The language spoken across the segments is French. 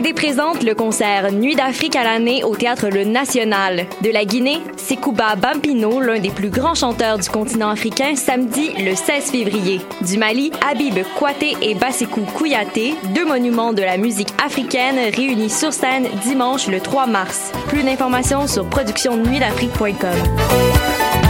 TD présente le concert Nuit d'Afrique à l'année au Théâtre Le National. De la Guinée, Sekouba Bampino, l'un des plus grands chanteurs du continent africain, samedi le 16 février. Du Mali, Habib Kouaté et Basekou Kouyaté, deux monuments de la musique africaine réunis sur scène dimanche le 3 mars. Plus d'informations sur productionnuitdafrique.com.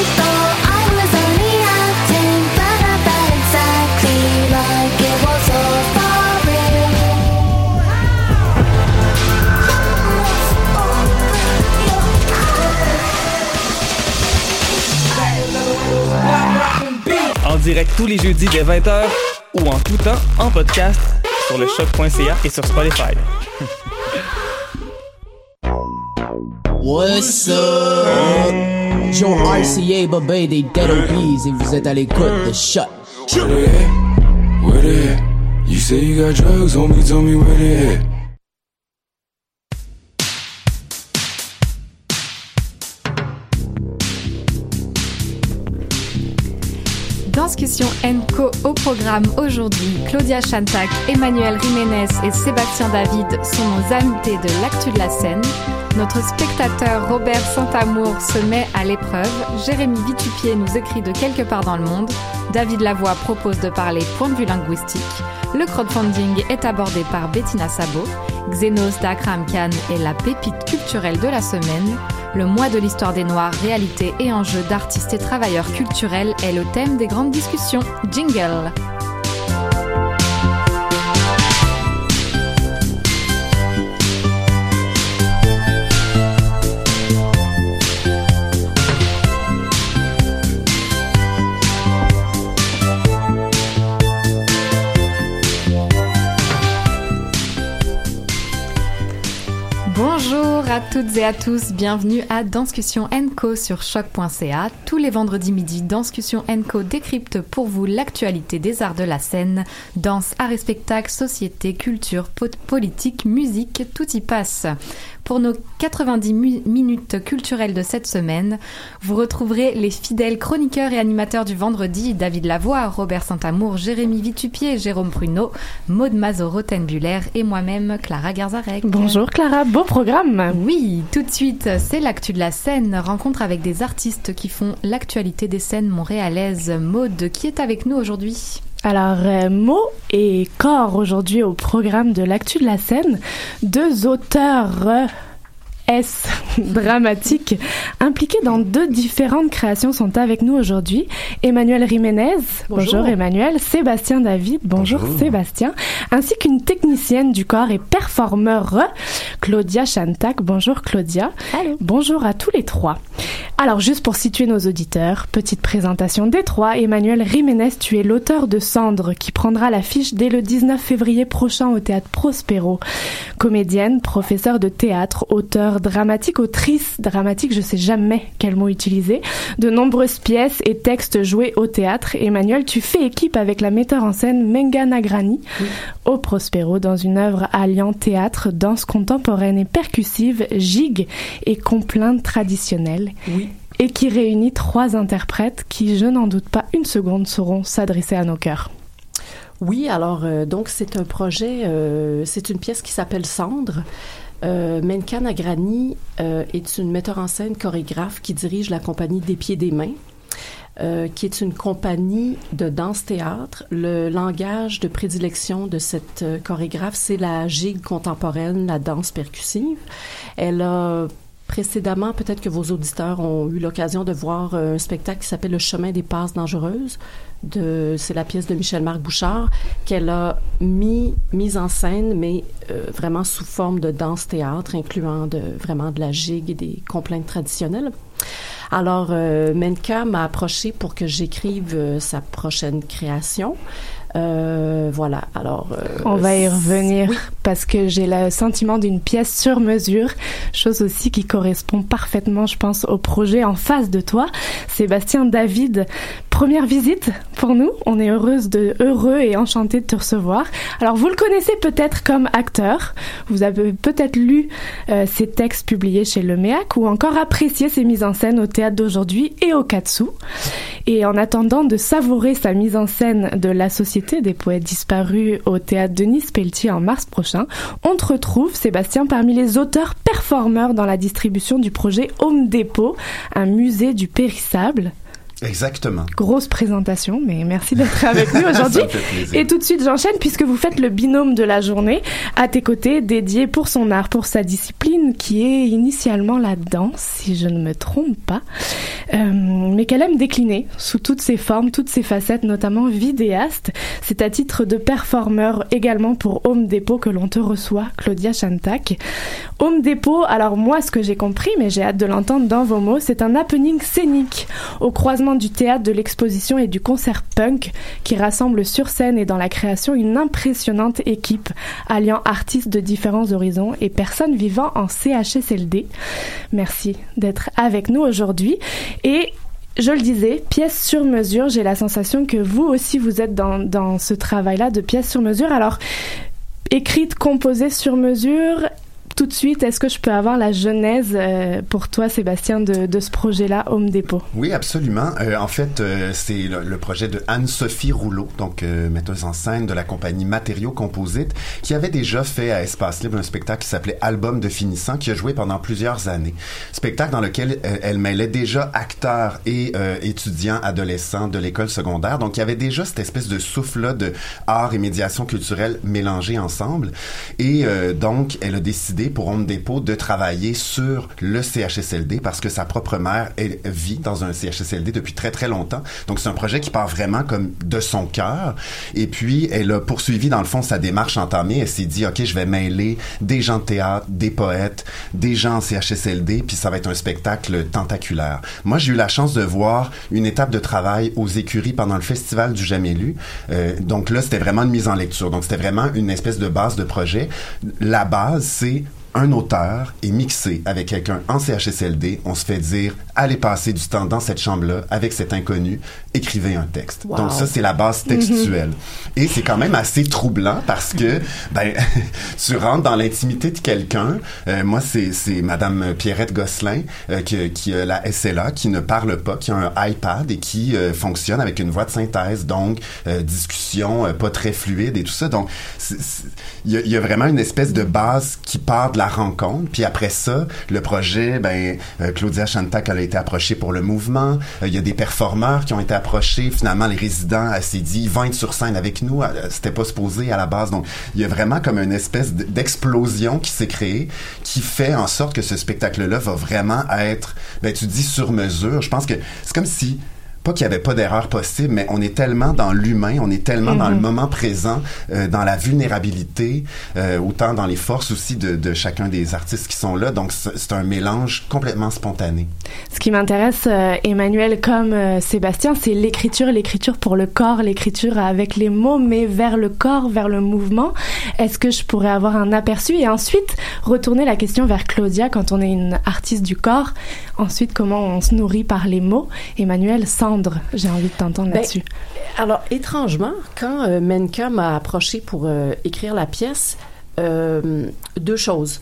Direct tous les jeudis dès 20h ou en tout temps en podcast sur le choc.ca et sur Spotify. What's up? Joe RCA, Bobé des Dead Obies et vous êtes à l'écoute de Shot. Where they at? Where they at? You say you got drugs, homie, tell me where they at. Discussion ENCO au programme aujourd'hui. Claudia Chantac, Emmanuel Jiménez et Sébastien David sont nos invités de l'actu de la scène. Notre spectateur Robert Santamour se met à l'épreuve. Jérémy Vitupier nous écrit de quelque part dans le monde. David Lavoie propose de parler point de vue linguistique. Le crowdfunding est abordé par Bettina Sabot. Xenos d'Akram Khan est la pépite culturelle de la semaine. Le mois de l'histoire des Noirs, réalité et enjeux d'artistes et travailleurs culturels est le thème des grandes discussions. Jingle. À toutes et à tous, bienvenue à Danscussion Co sur choc.ca. Tous les vendredis midi, Danscussion Co décrypte pour vous l'actualité des arts de la scène, danse, art et spectacle, société, culture, politique, musique, tout y passe. Pour nos 90 minutes culturelles de cette semaine, vous retrouverez les fidèles chroniqueurs et animateurs du vendredi, David Lavoie, Robert Saint-Amour, Jérémy Vitupier, Jérôme Pruneau, Maude Mazo-Rotenbuller et moi-même, Clara Garzarek. Bonjour Clara, beau programme Oui, tout de suite, c'est l'actu de la scène, rencontre avec des artistes qui font l'actualité des scènes montréalaises. Maude, qui est avec nous aujourd'hui? Alors, euh, mots et corps aujourd'hui au programme de l'actu de la scène. Deux auteurs euh, S dramatique impliqués dans deux différentes créations sont avec nous aujourd'hui. Emmanuel Jiménez, bonjour. Emmanuel, Sébastien David, bonjour, Sébastien, ainsi qu'une technicienne du corps et performeur Claudia Chantac, bonjour Claudia. Bonjour à tous les trois. Alors juste pour situer nos auditeurs, petite présentation des trois, Emmanuel Jiménez, tu es l'auteur de Cendre qui prendra l'affiche dès le 19 février prochain au théâtre Prospero. Comédienne, professeur de théâtre, auteur dramatique, autrice dramatique, je sais jamais quel mot utiliser, de nombreuses pièces et textes joués au théâtre. Emmanuel, tu fais équipe avec la metteur en scène Menga Nagrani au Prospero dans une œuvre alliant théâtre, danse contemporaine et percussive, gigue et complainte traditionnelle. Et qui réunit trois interprètes qui, je n'en doute pas une seconde, sauront s'adresser à nos cœurs. Oui, alors euh, donc c'est un projet, euh, c'est une pièce qui s'appelle Cendre. Euh, Menka Nagrani euh, est une metteur en scène chorégraphe qui dirige la compagnie Des Pieds des Mains. euh, qui est une compagnie de danse-théâtre. Le langage de prédilection de cette euh, chorégraphe, c'est la gigue contemporaine, la danse percussive. Elle a précédemment, peut-être que vos auditeurs ont eu l'occasion de voir un spectacle qui s'appelle Le chemin des passes dangereuses. De, c'est la pièce de Michel-Marc Bouchard qu'elle a mis mise en scène, mais vraiment sous forme de danse-théâtre, incluant de, vraiment de la gigue et des complaintes traditionnelles. Alors, euh, Menka m'a approché pour que j'écrive euh, sa prochaine création. Euh, voilà. Alors, euh, on va y revenir parce que j'ai le sentiment d'une pièce sur mesure, chose aussi qui correspond parfaitement, je pense, au projet en face de toi, Sébastien David. Première visite pour nous. On est heureuse de, heureux et enchanté de te recevoir. Alors, vous le connaissez peut-être comme acteur. Vous avez peut-être lu euh, ses textes publiés chez Le Méac ou encore apprécié ses mises en scène au théâtre d'aujourd'hui et au Katsu. Et en attendant de savourer sa mise en scène de la société des poètes disparus au théâtre Denis Pelletier en mars prochain, on te retrouve, Sébastien, parmi les auteurs performeurs dans la distribution du projet Home Depot, un musée du périssable. Exactement. Grosse présentation, mais merci d'être avec nous aujourd'hui. Et tout de suite, j'enchaîne puisque vous faites le binôme de la journée à tes côtés, dédié pour son art, pour sa discipline, qui est initialement la danse, si je ne me trompe pas, euh, mais qu'elle aime décliner sous toutes ses formes, toutes ses facettes, notamment vidéaste. C'est à titre de performeur également pour Home Depot que l'on te reçoit, Claudia Chantac. Home Depot, alors moi, ce que j'ai compris, mais j'ai hâte de l'entendre dans vos mots, c'est un happening scénique au croisement du théâtre, de l'exposition et du concert punk qui rassemble sur scène et dans la création une impressionnante équipe alliant artistes de différents horizons et personnes vivant en CHSLD. Merci d'être avec nous aujourd'hui et je le disais, pièce sur mesure, j'ai la sensation que vous aussi vous êtes dans, ce travail-là de pièce sur mesure. Alors, écrite, composée sur mesure, tout de suite, est-ce que je peux avoir la genèse euh, pour toi, Sébastien, de, de ce projet-là, Home Depot? Oui, absolument. Euh, en fait, euh, c'est le, le, projet de Anne-Sophie Rouleau, donc euh, metteuse en scène de la compagnie Matériaux Composites, qui avait déjà fait à Espace Libre un spectacle qui s'appelait Album de finissant, qui a joué pendant plusieurs années. Spectacle dans lequel elle mêlait déjà acteurs et étudiants adolescents de l'école secondaire. Donc, il y avait déjà cette espèce de souffle-là de art et médiation culturelle mélangés ensemble. Et donc, elle a décidé pour Home Depot de travailler sur le CHSLD parce que sa propre mère vit dans un CHSLD depuis très très longtemps. Donc c'est un projet qui part vraiment comme de son cœur. Et puis elle a poursuivi dans le fond sa démarche entamée. Elle s'est dit ok je vais mêler des gens de théâtre, des poètes, des gens en CHSLD, puis ça va être un spectacle tentaculaire. Moi j'ai eu la chance de voir une étape de travail aux écuries pendant le festival du Jamais lu. Euh, donc là c'était vraiment une mise en lecture. Donc c'était vraiment une espèce de base de projet. La base c'est un auteur est mixé avec quelqu'un en CHSLD, on se fait dire allez passer du temps dans cette chambre-là avec cet inconnu, écrivez un texte. Wow. Donc ça c'est la base textuelle. Mm-hmm. Et c'est quand même assez troublant parce que ben tu rentres dans l'intimité de quelqu'un. Euh, moi c'est c'est madame Pierrette Gosselin euh, qui qui a la SLA qui ne parle pas, qui a un iPad et qui euh, fonctionne avec une voix de synthèse donc discussion pas très fluide et tout ça. Donc il y, y, a vraiment une espèce de base qui part de la rencontre. Puis après ça, le projet, ben euh, Claudia Chantac elle a été approchée pour le mouvement. Euh, il y a des performeurs qui ont été approchés. Finalement, les résidents, elle s'est dit, ils sur scène avec nous. C'était pas supposé à la base. Donc, il y a vraiment comme une espèce d'explosion qui s'est créée, qui fait en sorte que ce spectacle-là va vraiment être, ben tu dis sur mesure. Je pense que c'est comme si pas qu'il y avait pas d'erreur possible, mais on est tellement dans l'humain, on est tellement mm -hmm. dans le moment présent, euh, dans la vulnérabilité, euh, autant dans les forces aussi de, de, chacun des artistes qui sont là. Donc c'est un mélange complètement spontané. Ce qui m'intéresse, euh, Emmanuel, comme euh, Sébastien, c'est l'écriture, l'écriture pour le corps, l'écriture avec les mots, mais vers le corps, vers le mouvement. Est-ce que je pourrais avoir un aperçu? Et ensuite retourner la question vers Claudia quand on est une artiste du corps. Ensuite, comment on se nourrit par les mots. Emmanuel, sans j'ai envie de t'entendre ben, là-dessus. Alors, étrangement, quand euh, Menka m'a approché pour euh, écrire la pièce, euh, deux choses.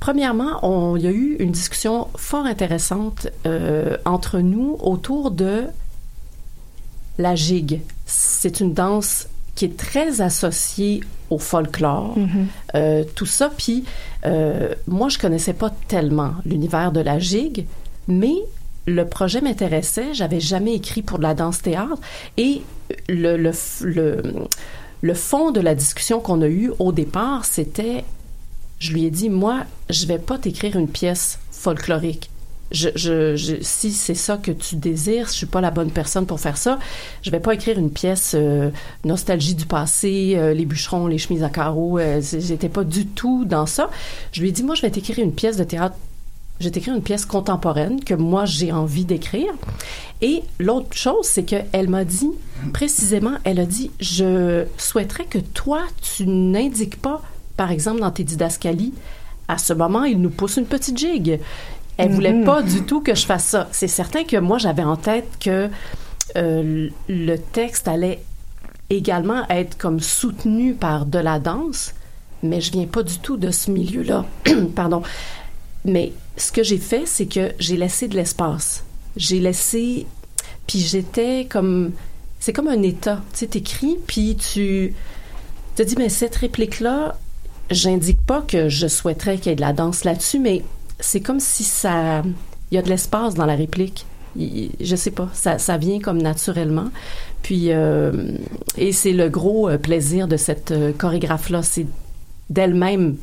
Premièrement, on, il y a eu une discussion fort intéressante euh, entre nous autour de la gigue. C'est une danse qui est très associée au folklore, mm -hmm. tout ça. Puis, moi, je connaissais pas tellement l'univers de la gigue, mais le projet m'intéressait. J'avais jamais écrit pour de la danse théâtre et le, le, le, fond de la discussion qu'on a eue au départ, c'était, je lui ai dit, moi, je vais pas t'écrire une pièce folklorique. Je, je, si c'est ça que tu désires, je suis pas la bonne personne pour faire ça. Je vais pas écrire une pièce euh, nostalgie du passé, euh, les bûcherons, les chemises à carreaux. Euh, J'étais pas du tout dans ça. Je lui ai dit, moi, je vais t'écrire une pièce de théâtre je vais t'écrire une pièce contemporaine que moi j'ai envie d'écrire. Et l'autre chose, c'est qu'elle m'a dit, précisément, elle a dit, je souhaiterais que toi, tu n'indiques pas, par exemple, dans tes didascalies, à ce moment, il nous pousse une petite gigue. Elle voulait Mhm. pas du tout que je fasse ça. C'est certain que moi, j'avais en tête que euh, le texte allait également être comme soutenu par de la danse, mais je viens pas du tout de ce milieu-là. Pardon. Mais ce que j'ai fait, c'est que j'ai laissé de l'espace. J'ai laissé, puis j'étais comme, c'est comme un état. Tu sais, t'écris, puis tu te dis, mais cette réplique-là, j'indique pas que je souhaiterais qu'il y ait de la danse là-dessus, mais c'est comme si ça, il y a de l'espace dans la réplique. Je sais pas, ça, ça vient comme naturellement. Puis, euh, et c'est le gros euh, plaisir de cette euh, chorégraphe-là, c'est d'elle-même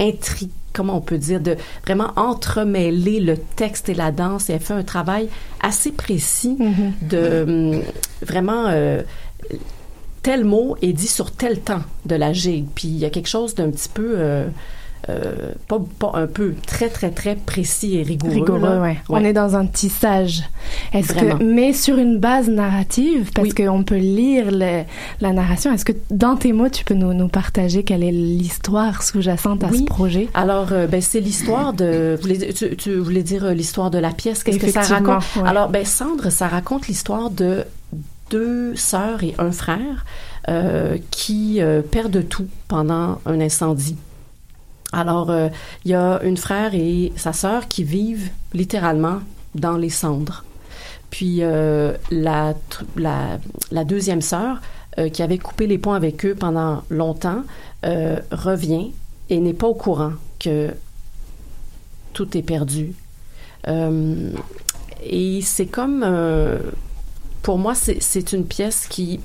intri comment on peut dire, de vraiment entremêler le texte et la danse. Et elle fait un travail assez précis de hum, vraiment euh, tel mot est dit sur tel temps de la gigue. Puis il y a quelque chose d'un petit peu, euh, euh, pas, pas un peu, très très très précis et rigoureux. Rigoureux, là. ouais. On est dans un tissage. Est-ce que, mais sur une base narrative, parce qu'on peut lire le- la narration. Est-ce que dans tes mots, tu peux nous, nous partager quelle est l'histoire sous-jacente à ce projet? Alors, euh, ben, c'est l'histoire de. Vous voulez, tu, tu voulais dire euh, l'histoire de la pièce Qu'est-ce que ça raconte? ouais. Alors, ben, Cendre, ça raconte l'histoire de deux sœurs et un frère qui perdent tout pendant un incendie. Alors, euh, il y a une frère et sa sœur qui vivent littéralement dans les cendres. Puis euh, la, deuxième sœur, euh, qui avait coupé les ponts avec eux pendant longtemps, revient et n'est pas au courant que tout est perdu. Et c'est comme, pour moi, c'est une pièce qui,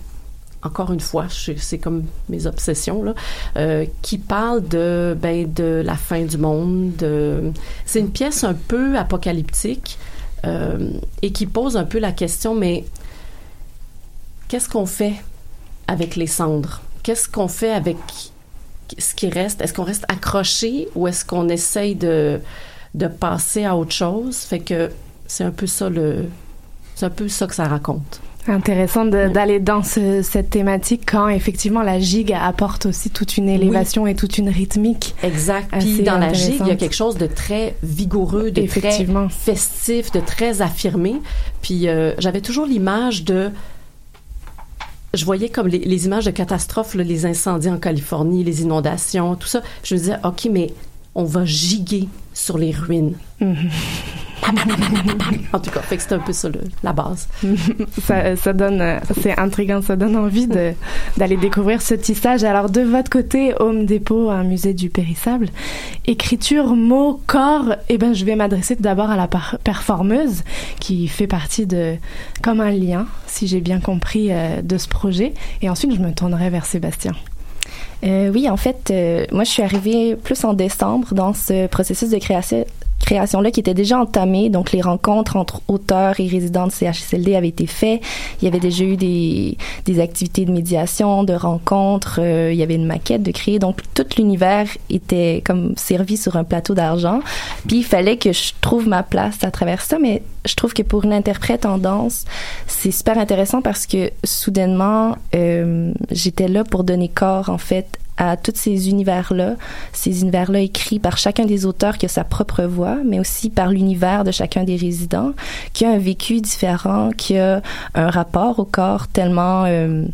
encore une fois, c'est comme mes obsessions, euh, qui parle de, ben, de la fin du monde. de- C'est une pièce un peu apocalyptique euh, et qui pose un peu la question, mais qu'est-ce qu'on fait avec les cendres? Qu'est-ce qu'on fait avec ce qui reste? Est-ce qu'on reste accroché ou est-ce qu'on essaye de, de passer à autre chose? Fait que c'est un peu ça le... C'est un peu ça que ça raconte. Intéressant de- d'aller dans ce- cette thématique quand effectivement la gigue apporte aussi toute une élévation et toute une rythmique. Exact. Puis dans la gigue, il y a quelque chose de très vigoureux, de très festif, de très affirmé. Puis euh, j'avais toujours l'image de je voyais comme les, les images de catastrophes, là, les incendies en Californie, les inondations, tout ça. Je me disais, OK, mais on va giguer sur les ruines. en tout cas, c'est un peu ça le- la base. ça, ça donne, euh, c'est intriguant, ça donne envie d'aller découvrir ce tissage. Alors de votre côté, Home Depot, un musée du périssable, écriture, mots, corps. Eh ben, je vais m'adresser d'abord à la performeuse qui fait partie de comme un lien, si j'ai bien compris, euh, de ce projet. Et ensuite, je me tournerai vers Sébastien. Euh, oui, en fait, euh, moi, je suis arrivée plus en décembre dans ce processus de création création-là qui était déjà entamé. Donc, les rencontres entre auteurs et résidents de CHSLD avaient été faites. Il y avait déjà eu des, des activités de médiation, de rencontres. euh, il y avait une maquette de créer. Donc, tout l'univers était comme servi sur un plateau d'argent. Puis, il fallait que je trouve ma place à travers ça. Mais je trouve que pour une interprète en danse, c'est super intéressant parce que soudainement, euh, j'étais là pour donner corps, en fait, à tous ces univers-là, ces univers-là écrits par chacun des auteurs qui a sa propre voix, mais aussi par l'univers de chacun des résidents, qui a un vécu différent, qui a un rapport au corps tellement euh,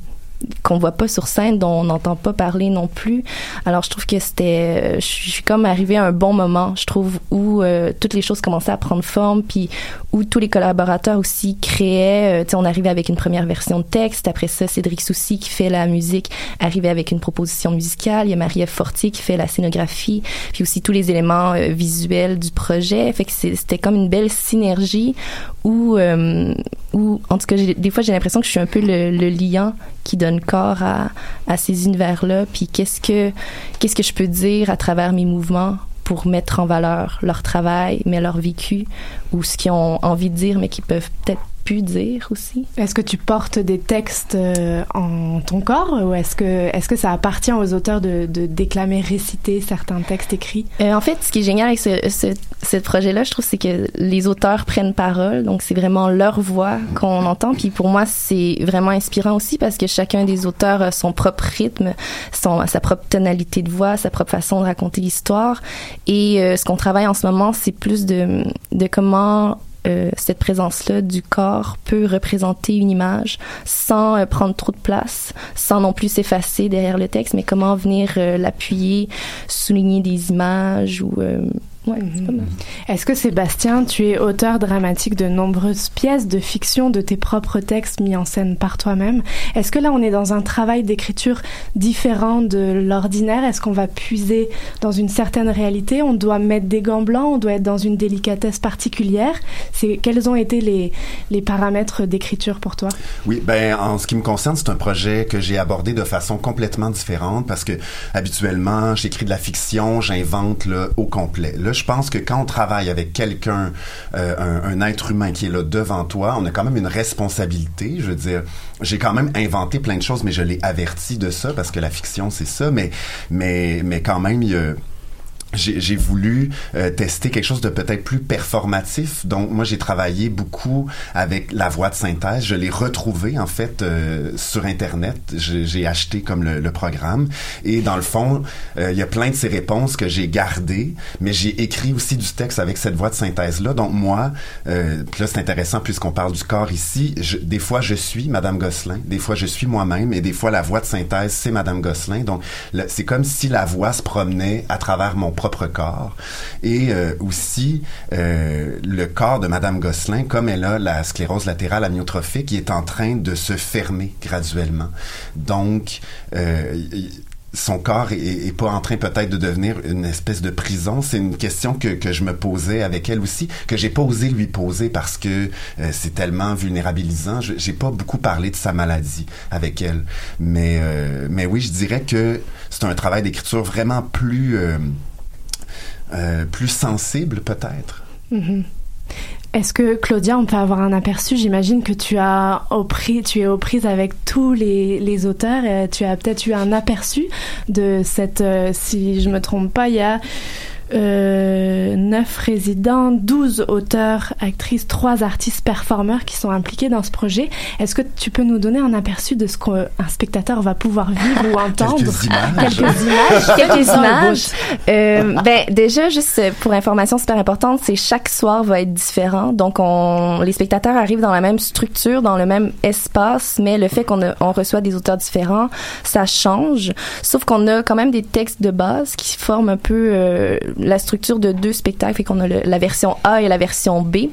qu'on voit pas sur scène, dont on n'entend pas parler non plus. Alors je trouve que c'était, je suis comme arrivée à un bon moment, je trouve, où euh, toutes les choses commençaient à prendre forme, puis où tous les collaborateurs aussi créaient. Euh, tu sais, on arrivait avec une première version de texte. Après ça, Cédric Soucy qui fait la musique arrivait avec une proposition musicale. Il y a Marie-Ève Fortier qui fait la scénographie, puis aussi tous les éléments euh, visuels du projet. Fait que c'était comme une belle synergie où, où en tout cas, des fois, j'ai l'impression que je suis un peu le, le liant qui donne corps à, à ces univers-là. Puis qu'est-ce que qu'est-ce que je peux dire à travers mes mouvements pour mettre en valeur leur travail, mais leur vécu, ou ce qu'ils ont envie de dire, mais qui peuvent peut-être pu dire aussi. Est-ce que tu portes des textes euh, en ton corps ou est-ce que, est-ce que ça appartient aux auteurs de, de déclamer, réciter certains textes écrits? Euh, en fait, ce qui est génial avec ce, ce, ce projet-là, je trouve, c'est que les auteurs prennent parole. Donc, c'est vraiment leur voix qu'on entend. Puis pour moi, c'est vraiment inspirant aussi parce que chacun des auteurs a son propre rythme, son, sa propre tonalité de voix, sa propre façon de raconter l'histoire. Et euh, ce qu'on travaille en ce moment, c'est plus de, de comment euh, cette présence-là du corps peut représenter une image sans euh, prendre trop de place, sans non plus s'effacer derrière le texte, mais comment venir euh, l'appuyer, souligner des images ou Ouais, mhm. Est-ce que Sébastien, tu es auteur dramatique de nombreuses pièces de fiction, de tes propres textes mis en scène par toi-même? Est-ce que là, on est dans un travail d'écriture différent de l'ordinaire? Est-ce qu'on va puiser dans une certaine réalité? On doit mettre des gants blancs On doit être dans une délicatesse particulière. C'est quels ont été les les paramètres d'écriture pour toi? Oui, ben en ce qui me concerne, c'est un projet que j'ai abordé de façon complètement différente parce que habituellement, j'écris de la fiction, j'invente le au complet. Là, je pense que quand on travaille avec quelqu'un, euh, un, être humain qui est là devant toi, on a quand même une responsabilité. Je veux dire, j'ai quand même inventé plein de choses, mais je l'ai averti de ça parce que la fiction, c'est ça. Mais, mais, mais quand même, il y a j'ai voulu euh, tester quelque chose de peut-être plus performatif. Donc moi j'ai travaillé beaucoup avec la voix de synthèse. Je l'ai retrouvé en fait euh, sur internet. J'ai acheté comme le, le, programme et dans le fond euh, il y a plein de ces réponses que j'ai gardées, mais j'ai écrit aussi du texte avec cette voix de synthèse là. Donc moi là c'est intéressant puisqu'on parle du corps ici. Je, des fois je suis Madame Gosselin, des fois je suis moi-même et des fois la voix de synthèse c'est Madame Gosselin. Donc c'est comme si la voix se promenait à travers mon propre corps et euh, aussi euh, le corps de Madame Gosselin comme elle a la sclérose latérale amyotrophique qui est en train de se fermer graduellement. Donc euh, son corps est, pas en train peut-être de devenir une espèce de prison. C'est une question que, que je me posais avec elle aussi, que j'ai pas osé lui poser parce que c'est tellement vulnérabilisant. J'ai pas beaucoup parlé de sa maladie avec elle, mais mais oui, je dirais que c'est un travail d'écriture vraiment plus euh plus sensible peut-être. Mm-hmm. Est-ce que Claudia, on peut avoir un aperçu? J'imagine que tu as au tu es aux prises avec tous les, les auteurs. Et tu as peut-être eu un aperçu de cette, euh, si je me trompe pas, il y a euh, 9 résidents, 12 auteurs, actrices, 3 artistes performeurs qui sont impliqués dans ce projet. Est-ce que tu peux nous donner un aperçu de ce qu'un spectateur va pouvoir vivre ou entendre? Quelques images. Quelques images. Quelques images. Euh, ben, déjà, juste pour information super importante, c'est chaque soir va être différent. Donc, on, les spectateurs arrivent dans la même structure, dans le même espace, mais le fait qu'on on reçoit des auteurs différents, ça change. Sauf qu'on a quand même des textes de base qui forment un peu euh, la structure de deux spectacles, fait qu'on a le, la version A et la version B,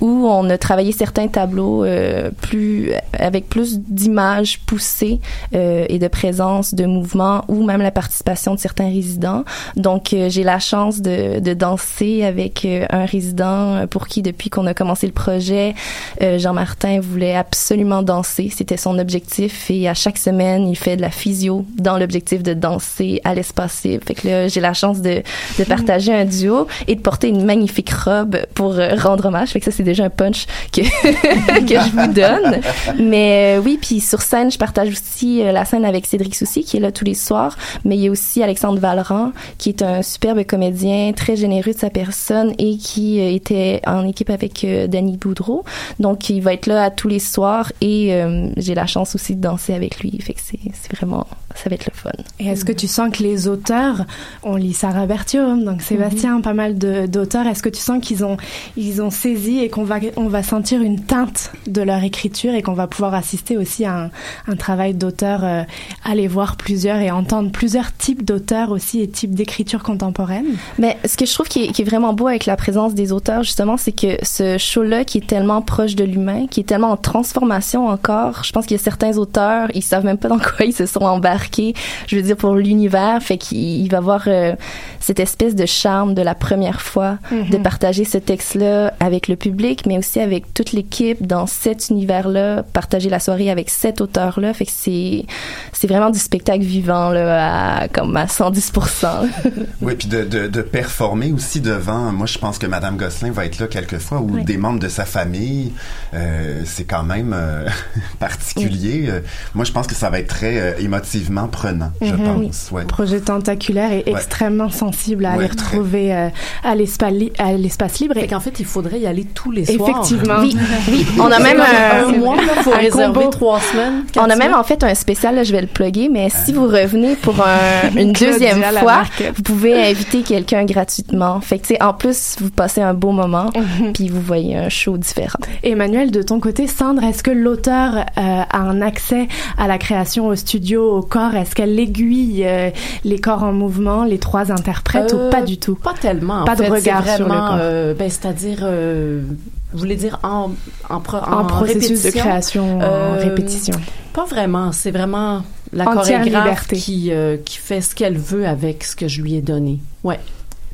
où on a travaillé certains tableaux euh, plus avec plus d'images poussées euh, et de présence de mouvement, ou même la participation de certains résidents. Donc, euh, j'ai la chance de, de danser avec euh, un résident pour qui, depuis qu'on a commencé le projet, euh, Jean-Martin voulait absolument danser. C'était son objectif, et à chaque semaine, il fait de la physio dans l'objectif de danser à l'espace Fait que là, j'ai la chance de, de partager un duo et de porter une magnifique robe pour euh, rendre hommage. Fait que ça, c'est déjà un punch que, que je vous donne. Mais euh, oui, puis sur scène, je partage aussi euh, la scène avec Cédric Soucy, qui est là tous les soirs. Mais il y a aussi Alexandre Valran, qui est un superbe comédien, très généreux de sa personne et qui était en équipe avec Danny Boudreau. Donc, il va être là à tous les soirs et j'ai la chance aussi de danser avec lui. Fait que c'est vraiment, ça va être le fun. Et est-ce que tu sens que les auteurs, on lit Sarah Berthiaume, donc Sébastien, pas mal d'auteurs. Est-ce que tu sens qu'ils ont, ils ont saisi et qu'on va, on va sentir une teinte de leur écriture et qu'on va pouvoir assister aussi à un, un travail d'auteur, euh, aller voir plusieurs et entendre plusieurs types d'auteurs aussi et types d'écriture contemporaine? Mais ce que je trouve qui est, qui est vraiment beau avec la présence des auteurs, justement, c'est que ce show-là, qui est tellement proche de l'humain, qui est tellement en transformation encore, je pense qu'il y a certains auteurs, ils savent même pas dans quoi ils se sont embarqués, je veux dire, pour l'univers, fait qu'il il va avoir euh, cette espèce de charme de la première fois Mhm. de partager ce texte-là avec le public, mais aussi avec toute l'équipe dans cet univers-là, partager la soirée avec cet auteur-là, fait que c'est c'est vraiment du spectacle vivant, là, à, comme à 110%. Oui, puis de, de, de performer aussi devant. Moi, je pense que Madame Gosselin va être là quelquefois ou Oui. des membres de sa famille. Euh, c'est quand même euh, particulier. Euh, Moi, je pense que ça va être très euh, émotivement prenant. Je Mhm. pense. Ouais. projet tentaculaire et Ouais. extrêmement sensible à Ouais, retrouver euh, à l'espace li- à l'espace libre. Fait qu'en fait, il faudrait y aller tous les soirs. Effectivement. Oui, oui. On a même un, un mois, il faut un réserver combo. trois semaines. on a même en fait un spécial, là, je vais le plugger, mais si vous revenez pour un- une deuxième fois, vous pouvez inviter quelqu'un gratuitement. Fait que, tu sais, en plus, vous passez un beau moment, puis vous voyez un show différent. Emmanuel, de ton côté, Sandre, est-ce que l'auteur euh, a un accès à la création au studio, au corps? Est-ce qu'elle aiguille euh, les corps en mouvement, les trois interprètes Euh, ou pas du tout Pas tellement. en Pas de fait. regard sur le corps. euh, ben, c'est-à-dire, euh, vous voulez dire en, en, pro- En, processus de création, en Euh, répétition. Pas vraiment. C'est vraiment la Entière chorégraphe liberté. qui, euh, qui fait ce qu'elle veut avec ce que je lui ai donné. Ouais.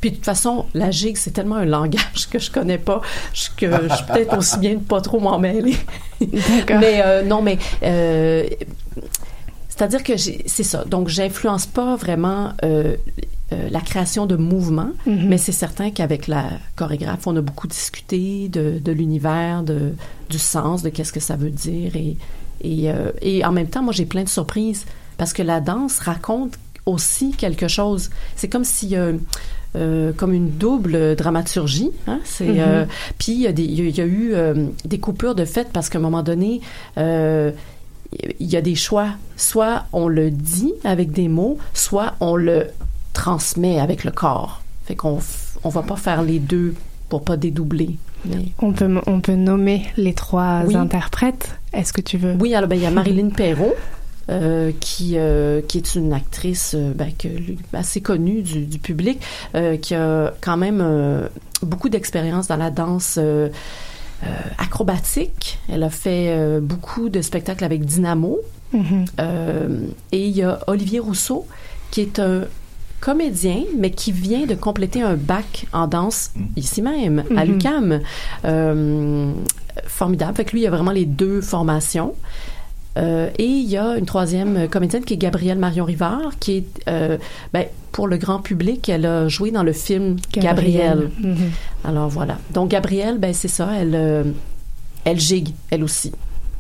Puis de toute façon, la gigue, c'est tellement un langage que je connais pas je- que je suis peut-être aussi bien de pas trop m'en mêler. D'accord. Mais non, mais c'est-à-dire que c'est ça. Donc, j'influence pas vraiment euh, euh, la création de mouvements, Mhm. mais c'est certain qu'avec la chorégraphe, on a beaucoup discuté de, de l'univers, de, du sens, de qu'est-ce que ça veut dire. Et, et, euh, et en même temps, moi, j'ai plein de surprises parce que la danse raconte aussi quelque chose. C'est comme a euh, comme une double dramaturgie. Hein? C'est Mhm. euh, puis il y a y, eu euh, des coupures de fait parce qu'à un moment donné, il y a des choix. Soit on le dit avec des mots, soit on le transmet avec le corps. Fait qu'on on va pas faire les deux pour pas dédoubler. Mais- On peut, on peut nommer les trois Oui. interprètes. Est-ce que tu veux? Oui, alors ben, il y a Marilyn Perrault. euh, qui, euh, qui est une actrice euh, ben, que, assez connue du, du public, qui a quand même beaucoup d'expérience dans la danse acrobatique. Elle a fait beaucoup de spectacles avec Dynamo. Mhm. Euh, et il y a Olivier Rousseau, qui est un comédien, mais qui vient de compléter un bac en danse ici même, à Mhm. l'UCAM. Euh, formidable. Fait que lui, il y a vraiment les deux formations. Euh, et il y a une troisième comédienne qui est Gabrielle Marion Rivard, qui est, euh, ben, pour le grand public, elle a joué dans le film Gabrielle. Mhm. Alors voilà. Donc Gabrielle, ben c'est ça, elle, euh, elle gigue, elle aussi.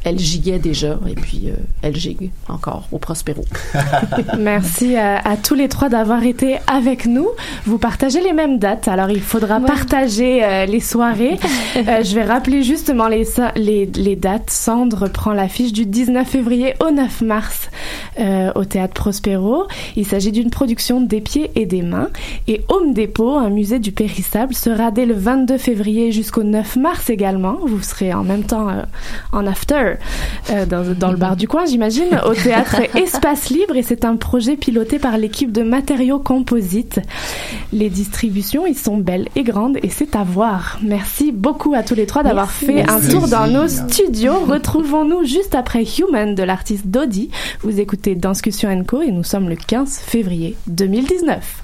Elle giguait déjà, et puis euh, elle gigue encore au Prospero. Merci à, à tous les trois d'avoir été avec nous. Vous partagez les mêmes dates, alors il faudra partager euh, les soirées. Euh, je vais rappeler justement les, les, les dates. Sandre prend l'affiche du 19 février au 9 mars euh, au Théâtre Prospero. Il s'agit d'une production des pieds et des mains. Et Home Depot, un musée du périssable, sera dès le 22 février jusqu'au 9 mars également. Vous serez en même temps euh, en after euh, dans, dans le bar du coin, j'imagine, au théâtre Espace Libre et c'est un projet piloté par l'équipe de matériaux composites. Les distributions, ils sont belles et grandes et c'est à voir. Merci beaucoup à tous les trois d'avoir Merci. fait un tour dans nos studios. Retrouvons-nous juste après Human de l'artiste Dodi. Vous écoutez Danscussion Co et nous sommes le 15 février 2019.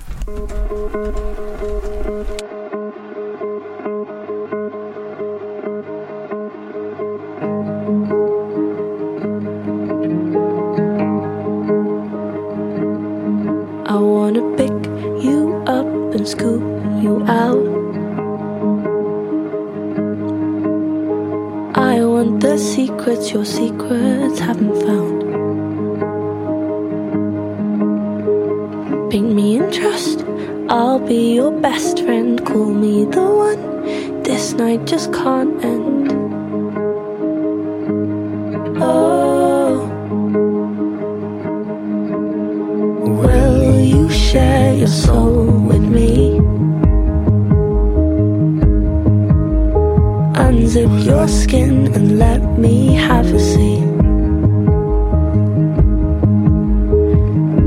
Wanna pick you up and scoop you out. I want the secrets your secrets haven't found. Paint me in trust, I'll be your best friend. Call me the one, this night just can't end. soul with me. Unzip your skin and let me have a seat.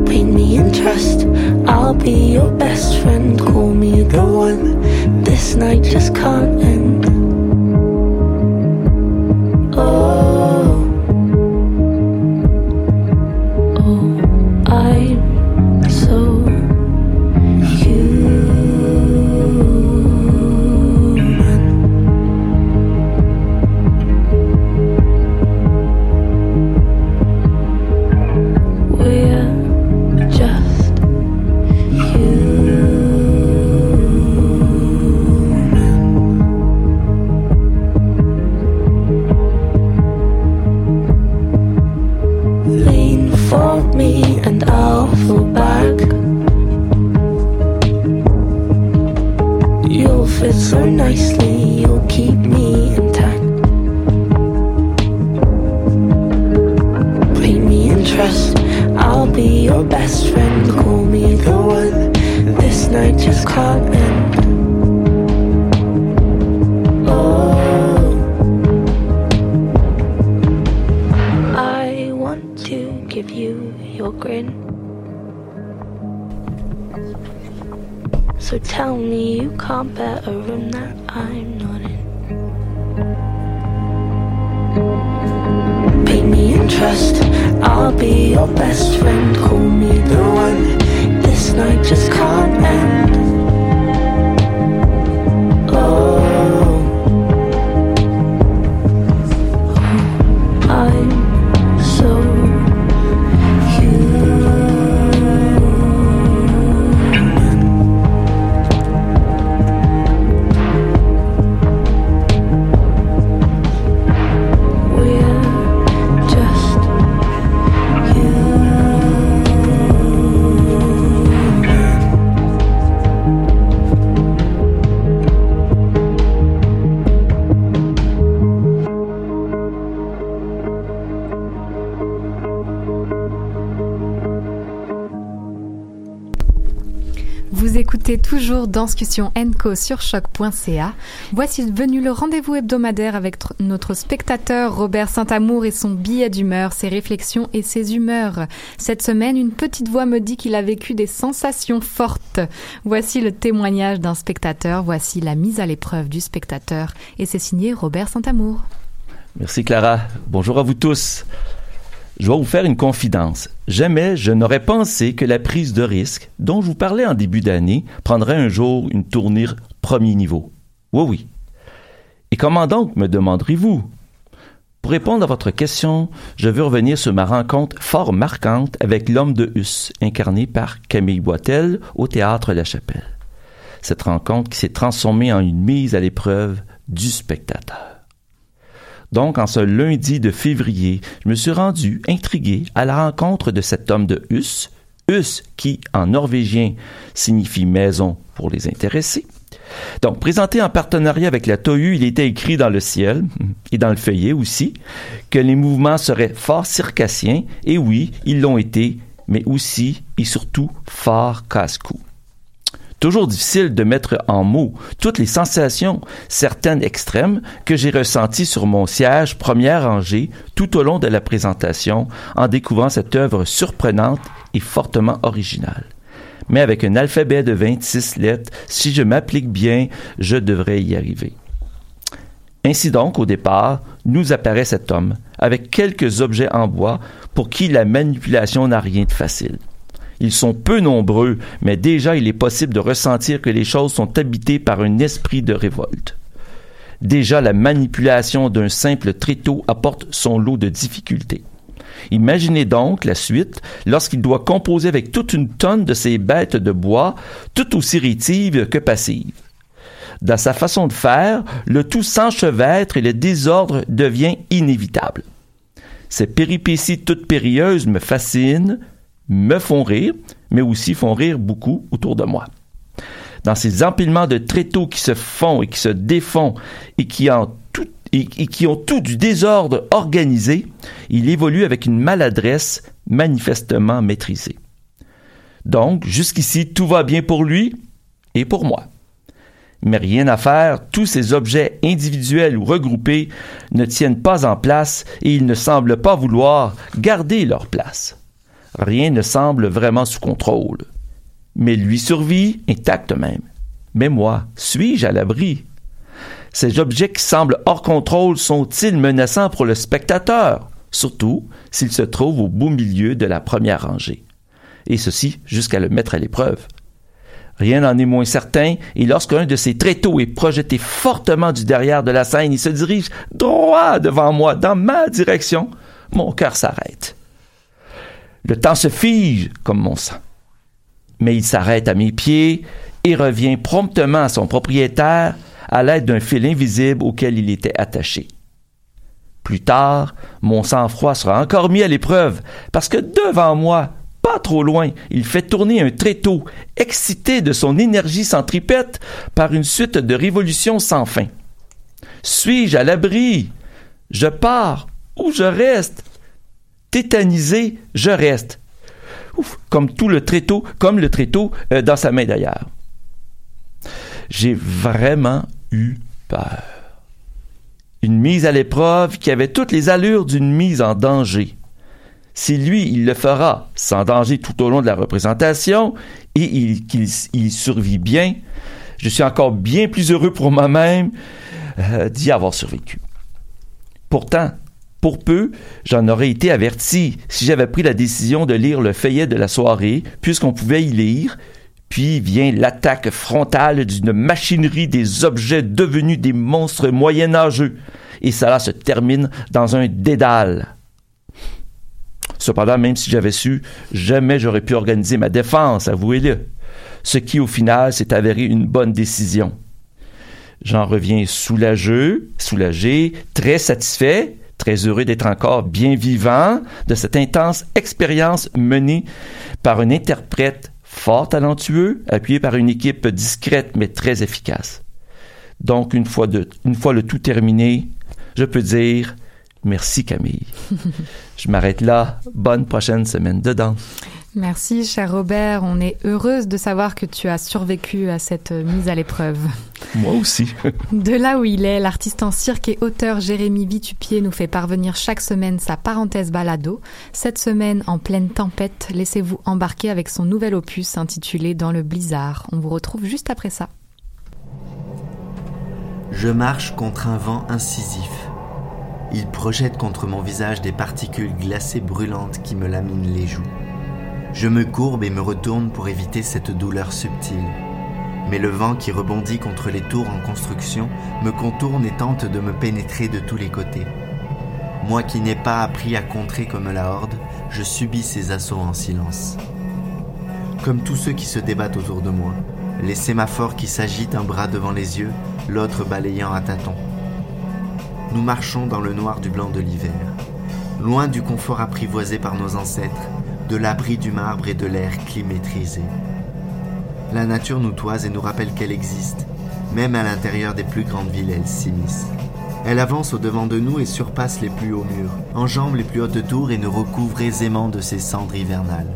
Paint me in trust, I'll be your best friend. Call me the one. This night just can't end. Fit so nicely, you'll keep me intact. Put me in trust, I'll be your best friend. Call me the one, this night just can't tell me you can't bear a room that I'm not in. Pay me in trust, I'll be your best friend. Call me the one, this night just can't end. Toujours Danscussion Enco sur. Voici venu le rendez-vous hebdomadaire avec tr- notre spectateur Robert Saint-Amour et son billet d'humeur, ses réflexions et ses humeurs. Cette semaine, une petite voix me dit qu'il a vécu des sensations fortes. Voici le témoignage d'un spectateur, voici la mise à l'épreuve du spectateur et c'est signé Robert Saint-Amour. Merci Clara. Bonjour à vous tous. Je vais vous faire une confidence. Jamais je n'aurais pensé que la prise de risque, dont je vous parlais en début d'année, prendrait un jour une tournure premier niveau. Oui, oui. Et comment donc, me demanderez-vous? Pour répondre à votre question, je veux revenir sur ma rencontre fort marquante avec l'homme de Hus, incarné par Camille Boitel au théâtre La Chapelle. Cette rencontre qui s'est transformée en une mise à l'épreuve du spectateur. Donc, en ce lundi de février, je me suis rendu intrigué à la rencontre de cet homme de Hus, Hus qui, en norvégien, signifie maison pour les intéressés. Donc, présenté en partenariat avec la TOU, il était écrit dans le ciel, et dans le feuillet aussi, que les mouvements seraient fort circassiens, et oui, ils l'ont été, mais aussi et surtout fort casse-cou. Toujours difficile de mettre en mots toutes les sensations, certaines extrêmes, que j'ai ressenties sur mon siège première rangée tout au long de la présentation en découvrant cette œuvre surprenante et fortement originale. Mais avec un alphabet de 26 lettres, si je m'applique bien, je devrais y arriver. Ainsi donc, au départ, nous apparaît cet homme, avec quelques objets en bois pour qui la manipulation n'a rien de facile. Ils sont peu nombreux, mais déjà il est possible de ressentir que les choses sont habitées par un esprit de révolte. Déjà la manipulation d'un simple tréteau apporte son lot de difficultés. Imaginez donc la suite lorsqu'il doit composer avec toute une tonne de ces bêtes de bois, tout aussi rétives que passives. Dans sa façon de faire, le tout s'enchevêtre et le désordre devient inévitable. Ces péripéties toutes périlleuses me fascinent, me font rire, mais aussi font rire beaucoup autour de moi. Dans ces empilements de tréteaux qui se font et qui se défont et qui, en tout, qui ont tout du désordre organisé, il évolue avec une maladresse manifestement maîtrisée. Donc, jusqu'ici, tout va bien pour lui et pour moi. Mais rien à faire, tous ces objets individuels ou regroupés ne tiennent pas en place et ils ne semblent pas vouloir garder leur place. Rien ne semble vraiment sous contrôle. Mais lui survit, intact même. Mais moi, suis-je à l'abri? Ces objets qui semblent hors contrôle sont-ils menaçants pour le spectateur, surtout s'ils se trouvent au beau milieu de la première rangée? Et ceci jusqu'à le mettre à l'épreuve. Rien n'en est moins certain, et lorsqu'un de ces tréteaux est projeté fortement du derrière de la scène, il se dirige droit devant moi, dans ma direction, mon cœur s'arrête. Le temps se fige comme mon sang. Mais il s'arrête à mes pieds et revient promptement à son propriétaire à l'aide d'un fil invisible auquel il était attaché. Plus tard, mon sang-froid sera encore mis à l'épreuve, parce que devant moi, pas trop loin, il fait tourner un tréteau, excité de son énergie centripète par une suite de révolutions sans fin. Suis-je à l'abri? Je pars ou je reste? Tétanisé, je reste. Ouf, comme tout le tréteau, comme le tréteau euh, dans sa main d'ailleurs. J'ai vraiment eu peur. Une mise à l'épreuve qui avait toutes les allures d'une mise en danger. Si lui, il le fera sans danger tout au long de la représentation et qu'il survit bien, je suis encore bien plus heureux pour moi-même euh, d'y avoir survécu. Pourtant, pour peu, j'en aurais été averti si j'avais pris la décision de lire le feuillet de la soirée, puisqu'on pouvait y lire, puis vient l'attaque frontale d'une machinerie des objets devenus des monstres moyenâgeux, et cela se termine dans un dédale. Cependant, même si j'avais su, jamais j'aurais pu organiser ma défense, avouez-le. Ce qui, au final, s'est avéré une bonne décision. J'en reviens soulagé, soulagé, très satisfait, très heureux d'être encore bien vivant de cette intense expérience menée par un interprète fort talentueux, appuyé par une équipe discrète mais très efficace. Donc, une fois, de, une fois le tout terminé, je peux dire merci Camille. je m'arrête là. Bonne prochaine semaine de danse. Merci, cher Robert. On est heureuse de savoir que tu as survécu à cette mise à l'épreuve. Moi aussi. de là où il est, l'artiste en cirque et auteur Jérémy Vitupier nous fait parvenir chaque semaine sa parenthèse balado. Cette semaine, en pleine tempête, laissez-vous embarquer avec son nouvel opus intitulé Dans le blizzard. On vous retrouve juste après ça. Je marche contre un vent incisif. Il projette contre mon visage des particules glacées brûlantes qui me laminent les joues. Je me courbe et me retourne pour éviter cette douleur subtile. Mais le vent qui rebondit contre les tours en construction me contourne et tente de me pénétrer de tous les côtés. Moi qui n'ai pas appris à contrer comme la horde, je subis ces assauts en silence. Comme tous ceux qui se débattent autour de moi, les sémaphores qui s'agitent un bras devant les yeux, l'autre balayant à tâtons. Nous marchons dans le noir du blanc de l'hiver, loin du confort apprivoisé par nos ancêtres, de l'abri du marbre et de l'air climétrisé. La nature nous toise et nous rappelle qu'elle existe. Même à l'intérieur des plus grandes villes, elle s'immisce. Elle avance au-devant de nous et surpasse les plus hauts murs, enjambe les plus hautes tours et nous recouvre aisément de ses cendres hivernales.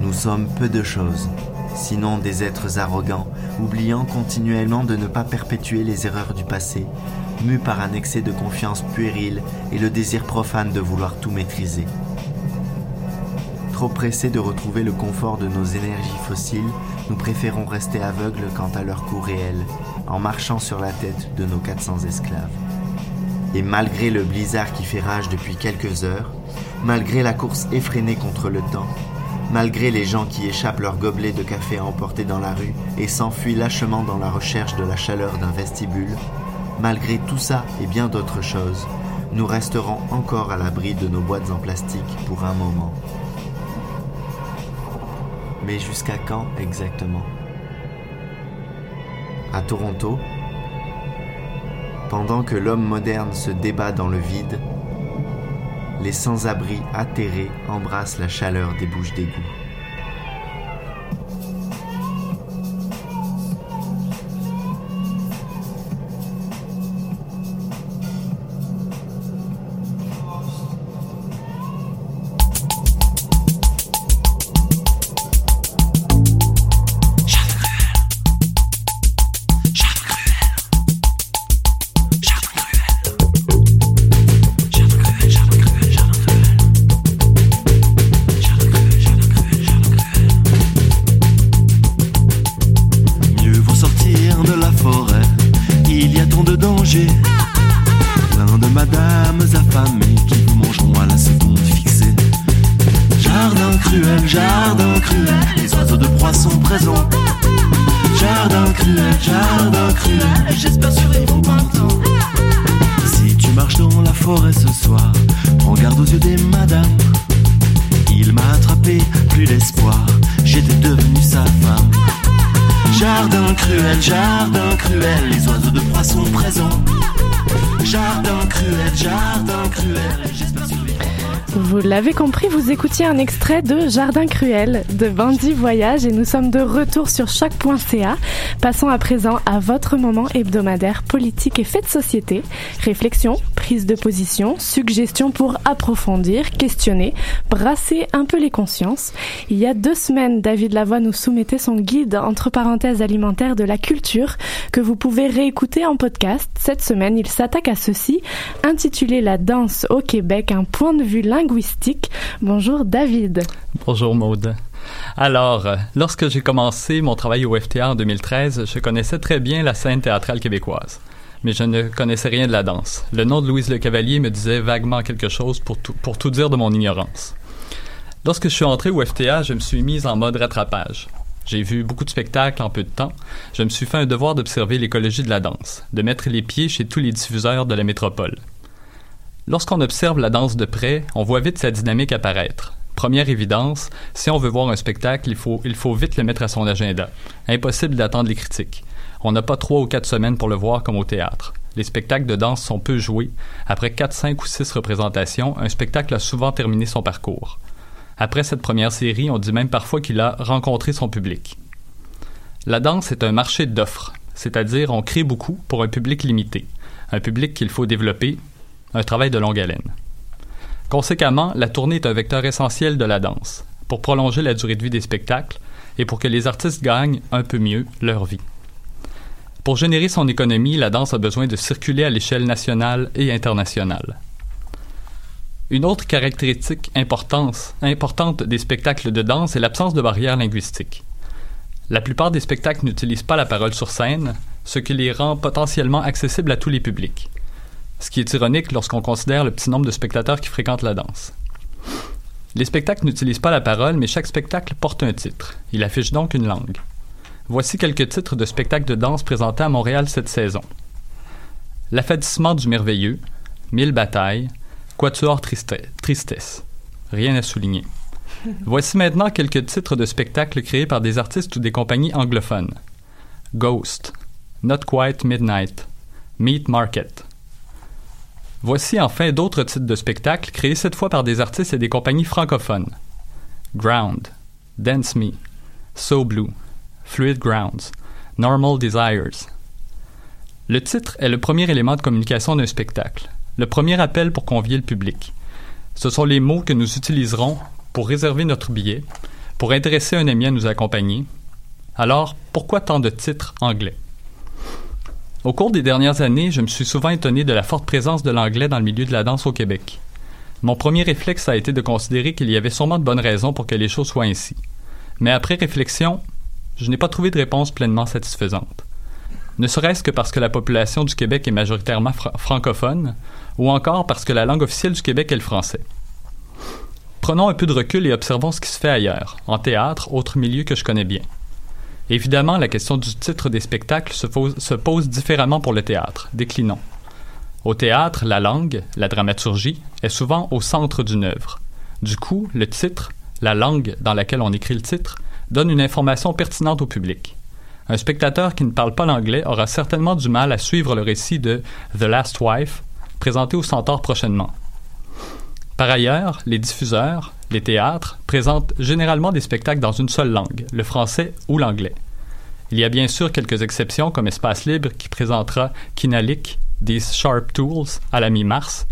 Nous sommes peu de choses, sinon des êtres arrogants, oubliant continuellement de ne pas perpétuer les erreurs du passé, mus par un excès de confiance puérile et le désir profane de vouloir tout maîtriser. Trop pressés de retrouver le confort de nos énergies fossiles, nous préférons rester aveugles quant à leur coût réel, en marchant sur la tête de nos 400 esclaves. Et malgré le blizzard qui fait rage depuis quelques heures, malgré la course effrénée contre le temps, malgré les gens qui échappent leur gobelet de café à emporter dans la rue et s'enfuient lâchement dans la recherche de la chaleur d'un vestibule, malgré tout ça et bien d'autres choses, nous resterons encore à l'abri de nos boîtes en plastique pour un moment. Mais jusqu'à quand exactement? À Toronto, pendant que l'homme moderne se débat dans le vide, les sans-abri atterrés embrassent la chaleur des bouches d'égout. Jardin cruel de Bandit Voyage et nous sommes de retour sur choc.ca. Passons à présent à votre moment hebdomadaire politique et fait de société. Réflexion, prise de position, suggestions pour approfondir, questionner, brasser un peu les consciences. Il y a deux semaines, David Lavoie nous soumettait son guide entre parenthèses alimentaires de la culture que vous pouvez réécouter en podcast. Cette semaine, il s'attaque à ceci, intitulé La danse au Québec, un point de vue linguistique. Bonjour David. Bonjour Maude. Alors, euh, lorsque j'ai commencé mon travail au FTA en 2013, je connaissais très bien la scène théâtrale québécoise. Mais je ne connaissais rien de la danse. Le nom de Louise Le Cavalier me disait vaguement quelque chose pour tout, pour tout dire de mon ignorance. Lorsque je suis entré au FTA, je me suis mise en mode rattrapage. J'ai vu beaucoup de spectacles en peu de temps. Je me suis fait un devoir d'observer l'écologie de la danse, de mettre les pieds chez tous les diffuseurs de la métropole. Lorsqu'on observe la danse de près, on voit vite sa dynamique apparaître. Première évidence, si on veut voir un spectacle, il faut, il faut vite le mettre à son agenda. Impossible d'attendre les critiques. On n'a pas trois ou quatre semaines pour le voir comme au théâtre. Les spectacles de danse sont peu joués. Après quatre, cinq ou six représentations, un spectacle a souvent terminé son parcours. Après cette première série, on dit même parfois qu'il a rencontré son public. La danse est un marché d'offres, c'est-à-dire on crée beaucoup pour un public limité, un public qu'il faut développer, un travail de longue haleine. Conséquemment, la tournée est un vecteur essentiel de la danse, pour prolonger la durée de vie des spectacles et pour que les artistes gagnent un peu mieux leur vie. Pour générer son économie, la danse a besoin de circuler à l'échelle nationale et internationale. Une autre caractéristique importante, des spectacles de danse est l'absence de barrières linguistiques. La plupart des spectacles n'utilisent pas la parole sur scène, ce qui les rend potentiellement accessibles à tous les publics. Ce qui est ironique lorsqu'on considère le petit nombre de spectateurs qui fréquentent la danse. Les spectacles n'utilisent pas la parole, mais chaque spectacle porte un titre. Il affiche donc une langue. Voici quelques titres de spectacles de danse présentés à Montréal cette saison. L'affadissement du merveilleux, Mille batailles, Quatuor triste- tristesse. Rien à souligner. Voici maintenant quelques titres de spectacles créés par des artistes ou des compagnies anglophones. Ghost, Not Quite Midnight, Meat Market. Voici enfin d'autres titres de spectacles créés cette fois par des artistes et des compagnies francophones. Ground, Dance Me, So Blue, Fluid Grounds, Normal Desires. Le titre est le premier élément de communication d'un spectacle, le premier appel pour convier le public. Ce sont les mots que nous utiliserons pour réserver notre billet, pour intéresser un ami à nous accompagner. Alors, pourquoi tant de titres anglais? Au cours des dernières années, je me suis souvent étonné de la forte présence de l'anglais dans le milieu de la danse au Québec. Mon premier réflexe a été de considérer qu'il y avait sûrement de bonnes raisons pour que les choses soient ainsi. Mais après réflexion, je n'ai pas trouvé de réponse pleinement satisfaisante. Ne serait-ce que parce que la population du Québec est majoritairement fra- francophone, ou encore parce que la langue officielle du Québec est le français. Prenons un peu de recul et observons ce qui se fait ailleurs, en théâtre, autre milieu que je connais bien. Évidemment, la question du titre des spectacles se, pose- se pose différemment pour le théâtre. Déclinons. Au théâtre, la langue, la dramaturgie, est souvent au centre d'une œuvre. Du coup, le titre, la langue dans laquelle on écrit le titre, donne une information pertinente au public. Un spectateur qui ne parle pas l'anglais aura certainement du mal à suivre le récit de The Last Wife, présenté au Centaure prochainement. Par ailleurs, les diffuseurs, les théâtres, présentent généralement des spectacles dans une seule langue, le français ou l'anglais. Il y a bien sûr quelques exceptions comme Espace Libre qui présentera Kinalik, These Sharp Tools à la mi-mars,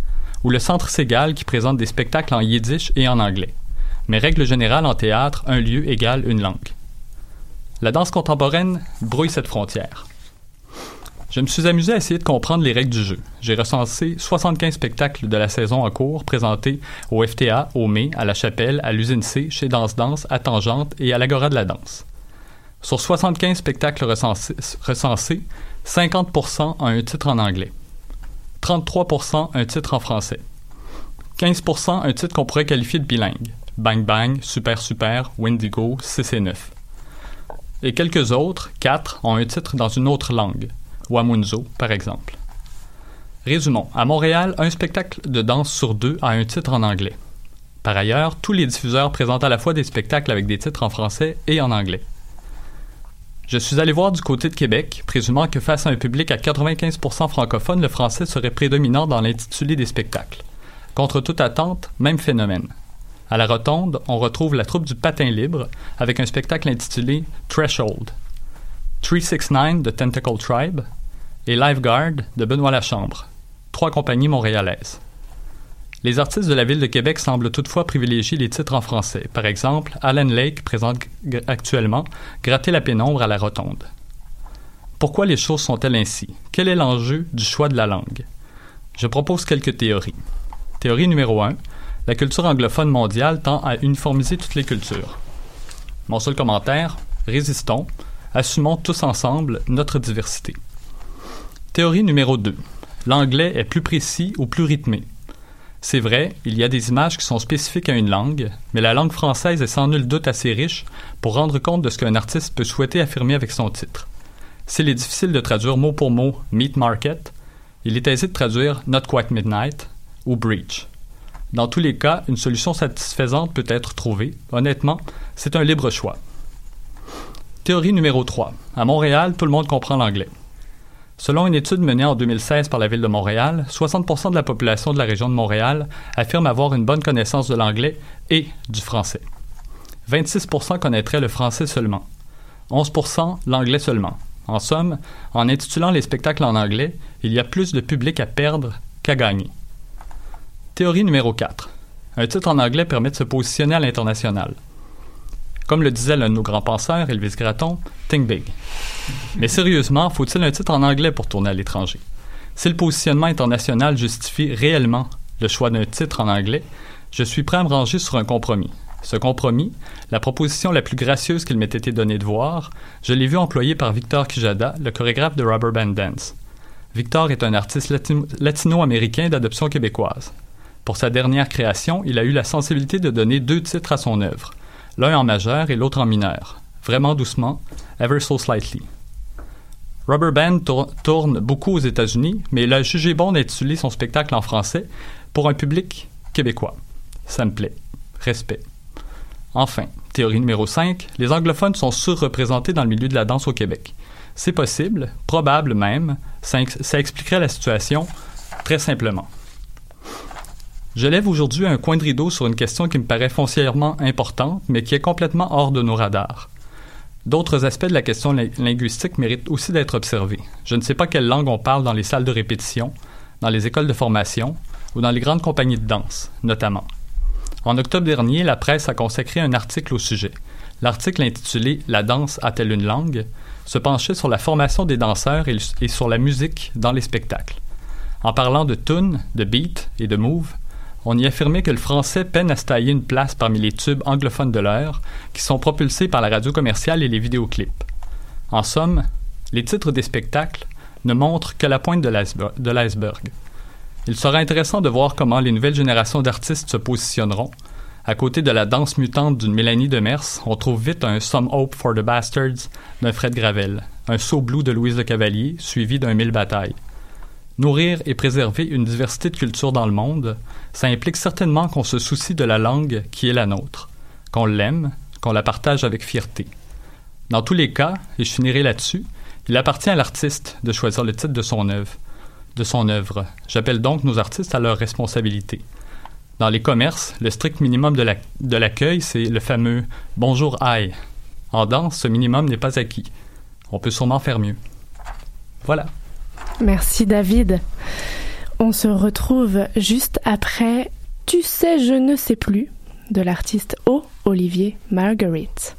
ou le Centre Ségal qui présente des spectacles en yiddish et en anglais. Mais règle générale en théâtre, un lieu égale une langue. La danse contemporaine brouille cette frontière. Je me suis amusé à essayer de comprendre les règles du jeu. J'ai recensé 75 spectacles de la saison en cours présentés au FTA, au Mai, à la Chapelle, à l'Usine C, chez Danse Danse, à Tangente et à l'Agora de la Danse. Sur 75 spectacles recensés, recensés 50% ont un titre en anglais, 33% un titre en français, 15% un titre qu'on pourrait qualifier de bilingue, Bang Bang, Super Super, Wendigo, CC9. Et quelques autres, quatre, ont un titre dans une autre langue, Wamunzo par exemple. Résumons, à Montréal, un spectacle de danse sur deux a un titre en anglais. Par ailleurs, tous les diffuseurs présentent à la fois des spectacles avec des titres en français et en anglais. Je suis allé voir du côté de Québec, présumant que face à un public à 95% francophone, le français serait prédominant dans l'intitulé des spectacles. Contre toute attente, même phénomène. À la Rotonde, on retrouve la troupe du patin libre avec un spectacle intitulé Threshold. 369 de Tentacle Tribe et Lifeguard de Benoît Lachambre, trois compagnies montréalaises. Les artistes de la ville de Québec semblent toutefois privilégier les titres en français. Par exemple, Alan Lake présente actuellement Gratter la pénombre à la rotonde. Pourquoi les choses sont-elles ainsi? Quel est l'enjeu du choix de la langue? Je propose quelques théories. Théorie numéro 1. La culture anglophone mondiale tend à uniformiser toutes les cultures. Mon seul commentaire Résistons, assumons tous ensemble notre diversité. Théorie numéro 2. L'anglais est plus précis ou plus rythmé. C'est vrai, il y a des images qui sont spécifiques à une langue, mais la langue française est sans nul doute assez riche pour rendre compte de ce qu'un artiste peut souhaiter affirmer avec son titre. S'il est difficile de traduire mot pour mot Meat Market, il est aisé de traduire Not Quite Midnight ou Breach. Dans tous les cas, une solution satisfaisante peut être trouvée. Honnêtement, c'est un libre choix. Théorie numéro 3. À Montréal, tout le monde comprend l'anglais. Selon une étude menée en 2016 par la Ville de Montréal, 60 de la population de la région de Montréal affirme avoir une bonne connaissance de l'anglais et du français. 26% connaîtraient le français seulement. 11% l'anglais seulement. En somme, en intitulant les spectacles en anglais, il y a plus de public à perdre qu'à gagner. Théorie numéro 4. Un titre en anglais permet de se positionner à l'international. Comme le disait l'un de nos grands penseurs, Elvis Gratton, think big. Mais sérieusement, faut-il un titre en anglais pour tourner à l'étranger? Si le positionnement international justifie réellement le choix d'un titre en anglais, je suis prêt à me ranger sur un compromis. Ce compromis, la proposition la plus gracieuse qu'il m'ait été donné de voir, je l'ai vu employé par Victor Kijada, le chorégraphe de Rubber Band Dance. Victor est un artiste latino- latino-américain d'adoption québécoise. Pour sa dernière création, il a eu la sensibilité de donner deux titres à son œuvre, l'un en majeur et l'autre en mineur, vraiment doucement, ever so slightly. Rubber Band tour- tourne beaucoup aux États-Unis, mais il a jugé bon d'intituler son spectacle en français pour un public québécois. Ça me plaît. Respect. Enfin, théorie numéro 5, les anglophones sont surreprésentés dans le milieu de la danse au Québec. C'est possible, probable même, ça expliquerait la situation très simplement. Je lève aujourd'hui un coin de rideau sur une question qui me paraît foncièrement importante, mais qui est complètement hors de nos radars. D'autres aspects de la question lin- linguistique méritent aussi d'être observés. Je ne sais pas quelle langue on parle dans les salles de répétition, dans les écoles de formation ou dans les grandes compagnies de danse, notamment. En octobre dernier, la presse a consacré un article au sujet. L'article intitulé La danse a-t-elle une langue se penchait sur la formation des danseurs et sur la musique dans les spectacles. En parlant de tune, de beat et de move, on y affirmait que le français peine à se tailler une place parmi les tubes anglophones de l'heure, qui sont propulsés par la radio commerciale et les vidéoclips. En somme, les titres des spectacles ne montrent que la pointe de l'iceber- de l'iceberg. Il sera intéressant de voir comment les nouvelles générations d'artistes se positionneront. À côté de la danse mutante d'une Mélanie Demers, on trouve vite un Some Hope for the Bastards d'un Fred Gravel, un So Blue de Louise Le Cavalier, suivi d'un Mille Batailles. Nourrir et préserver une diversité de cultures dans le monde, ça implique certainement qu'on se soucie de la langue qui est la nôtre, qu'on l'aime, qu'on la partage avec fierté. Dans tous les cas, et je finirai là-dessus, il appartient à l'artiste de choisir le titre de son œuvre. De son œuvre. J'appelle donc nos artistes à leur responsabilité. Dans les commerces, le strict minimum de la- de l'accueil, c'est le fameux bonjour aïe. En danse, ce minimum n'est pas acquis. On peut sûrement faire mieux. Voilà. Merci David. On se retrouve juste après Tu sais, je ne sais plus de l'artiste O. Olivier Marguerite.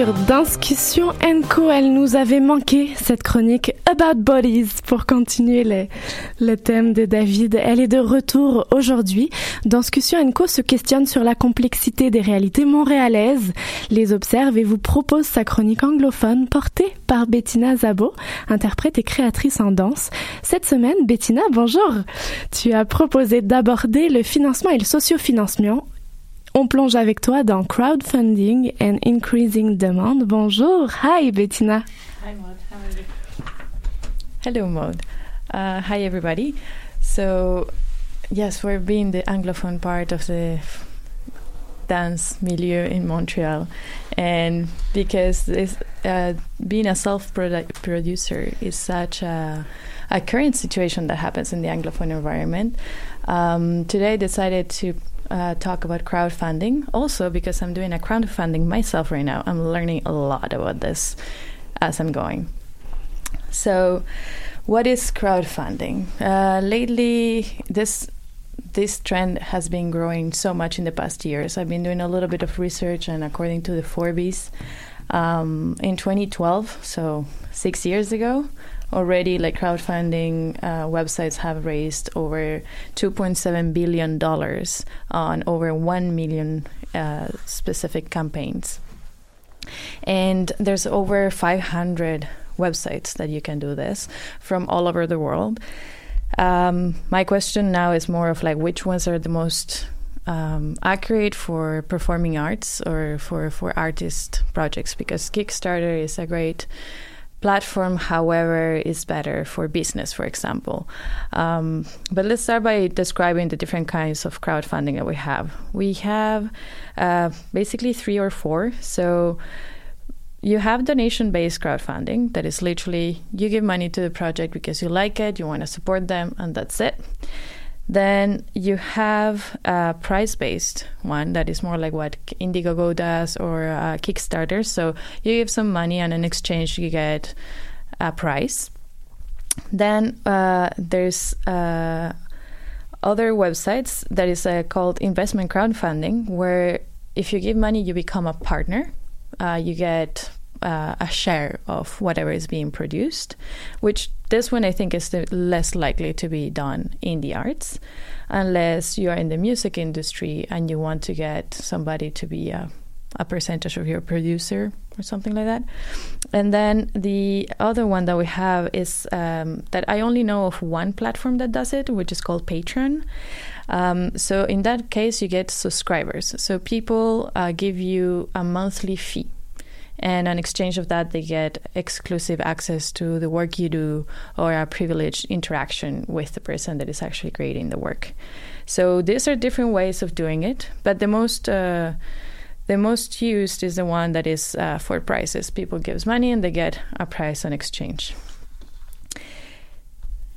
Sur Discussion Co. Elle nous avait manqué cette chronique About Bodies pour continuer les, le thème de David. Elle est de retour aujourd'hui. Discussion Co se questionne sur la complexité des réalités montréalaises, les observe et vous propose sa chronique anglophone portée par Bettina Zabo, interprète et créatrice en danse. Cette semaine, Bettina, bonjour. Tu as proposé d'aborder le financement et le sociofinancement on plonge avec toi dans crowdfunding and increasing demand. Bonjour, hi Bettina. Hi Maud, how are you? Hello Maud. Uh, hi everybody. So, yes, we're being the anglophone part of the dance milieu in Montreal, and because this, uh, being a self-producer is such a, a current situation that happens in the anglophone environment. Um, today, I decided to uh, talk about crowdfunding. Also, because I'm doing a crowdfunding myself right now, I'm learning a lot about this as I'm going. So, what is crowdfunding? Uh, lately, this this trend has been growing so much in the past years. I've been doing a little bit of research, and according to the Forbes, um, in 2012, so six years ago, already like crowdfunding uh, websites have raised over 2.7 billion dollars on over 1 million uh, specific campaigns. And there's over 500 websites that you can do this from all over the world. Um, my question now is more of like which ones are the most um, accurate for performing arts or for for artist projects? Because Kickstarter is a great platform, however, is better for business, for example. Um, but let's start by describing the different kinds of crowdfunding that we have. We have uh, basically three or four. So you have donation based crowdfunding that is literally you give money to the project because you like it, you want to support them, and that's it. Then you have a price based one that is more like what Indiegogo does or uh, Kickstarter. So you give some money, and in exchange, you get a price. Then uh, there's uh, other websites that is uh, called investment crowdfunding, where if you give money, you become a partner. Uh, you get uh, a share of whatever is being produced, which this one I think is the less likely to be done in the arts, unless you are in the music industry and you want to get somebody to be a, a percentage of your producer or something like that. And then the other one that we have is um, that I only know of one platform that does it, which is called Patreon. Um, so in that case, you get subscribers. So people uh, give you a monthly fee and in exchange of that they get exclusive access to the work you do or a privileged interaction with the person that is actually creating the work. So these are different ways of doing it but the most uh, the most used is the one that is uh, for prices. People gives money and they get a price on exchange.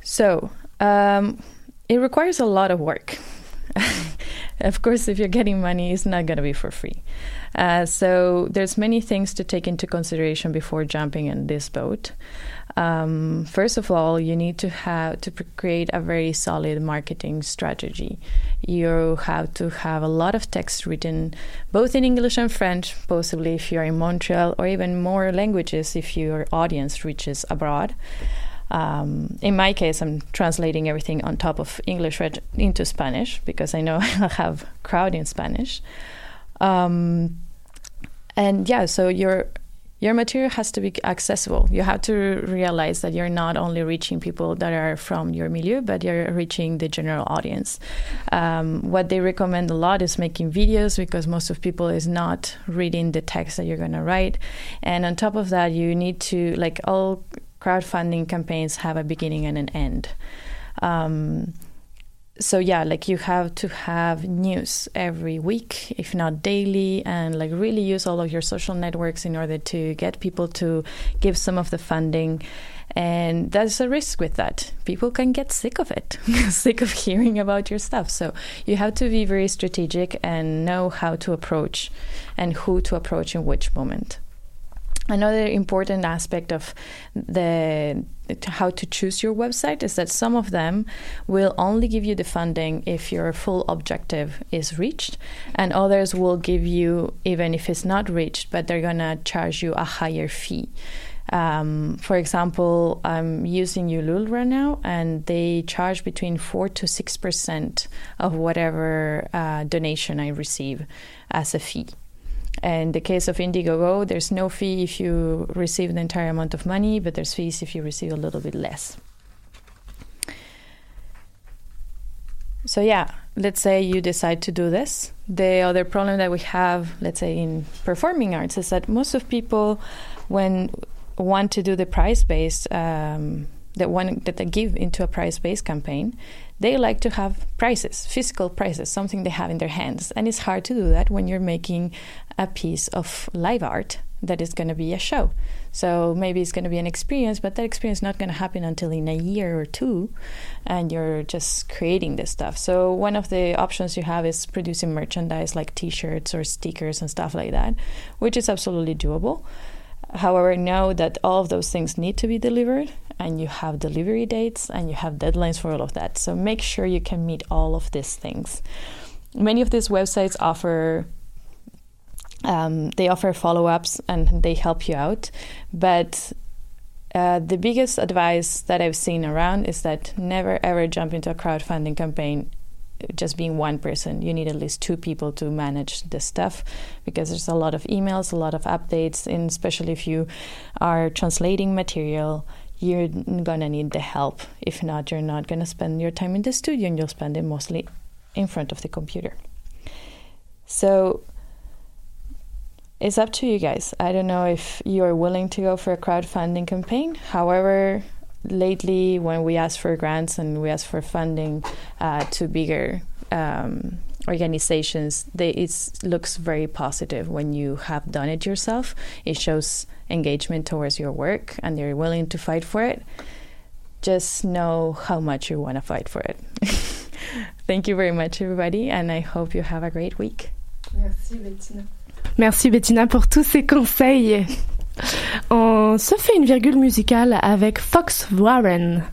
So um, it requires a lot of work. Of course if you're getting money it's not going to be for free uh, so there's many things to take into consideration before jumping in this boat. Um, first of all, you need to have to create a very solid marketing strategy. You have to have a lot of text written, both in English and French, possibly if you're in Montreal, or even more languages if your audience reaches abroad. Um, in my case, I'm translating everything on top of English into Spanish because I know I'll have crowd in Spanish. Um, and yeah, so your your material has to be accessible. You have to realize that you're not only reaching people that are from your milieu, but you're reaching the general audience. Um, what they recommend a lot is making videos because most of people is not reading the text that you're going to write. And on top of that, you need to like all crowdfunding campaigns have a beginning and an end. Um, so yeah like you have to have news every week if not daily and like really use all of your social networks in order to get people to give some of the funding. And there's a risk with that. People can get sick of it sick of hearing about your stuff. So you have to be very strategic and know how to approach and who to approach in which moment Another important aspect of the how to choose your website is that some of them will only give you the funding if your full objective is reached, and others will give you even if it's not reached, but they're gonna charge you a higher fee. Um, for example, I'm using Ulule right now, and they charge between four to six percent of whatever uh, donation I receive as a fee. In the case of Indiegogo, there's no fee if you receive the entire amount of money, but there's fees if you receive a little bit less. So yeah, let's say you decide to do this. The other problem that we have, let's say in performing arts, is that most of people, when want to do the price based, um, that want that they give into a price based campaign, they like to have prices, physical prices, something they have in their hands, and it's hard to do that when you're making a piece of live art that is going to be a show. So maybe it's going to be an experience, but that experience is not going to happen until in a year or two, and you're just creating this stuff. So one of the options you have is producing merchandise like T-shirts or stickers and stuff like that, which is absolutely doable. However, know that all of those things need to be delivered, and you have delivery dates and you have deadlines for all of that. So make sure you can meet all of these things. Many of these websites offer um, they offer follow ups and they help you out. But uh, the biggest advice that I've seen around is that never ever jump into a crowdfunding campaign just being one person. You need at least two people to manage this stuff because there's a lot of emails, a lot of updates, and especially if you are translating material, you're gonna need the help. If not, you're not gonna spend your time in the studio and you'll spend it mostly in front of the computer. So it's up to you guys. I don't know if you're willing to go for a crowdfunding campaign. However, lately, when we ask for grants and we ask for funding uh, to bigger um, organizations, they, it looks very positive when you have done it yourself. It shows engagement towards your work and they're willing to fight for it. Just know how much you want to fight for it. Thank you very much, everybody, and I hope you have a great week. Merci, Bettina. Merci Bettina pour tous ces conseils. On se fait une virgule musicale avec Fox Warren.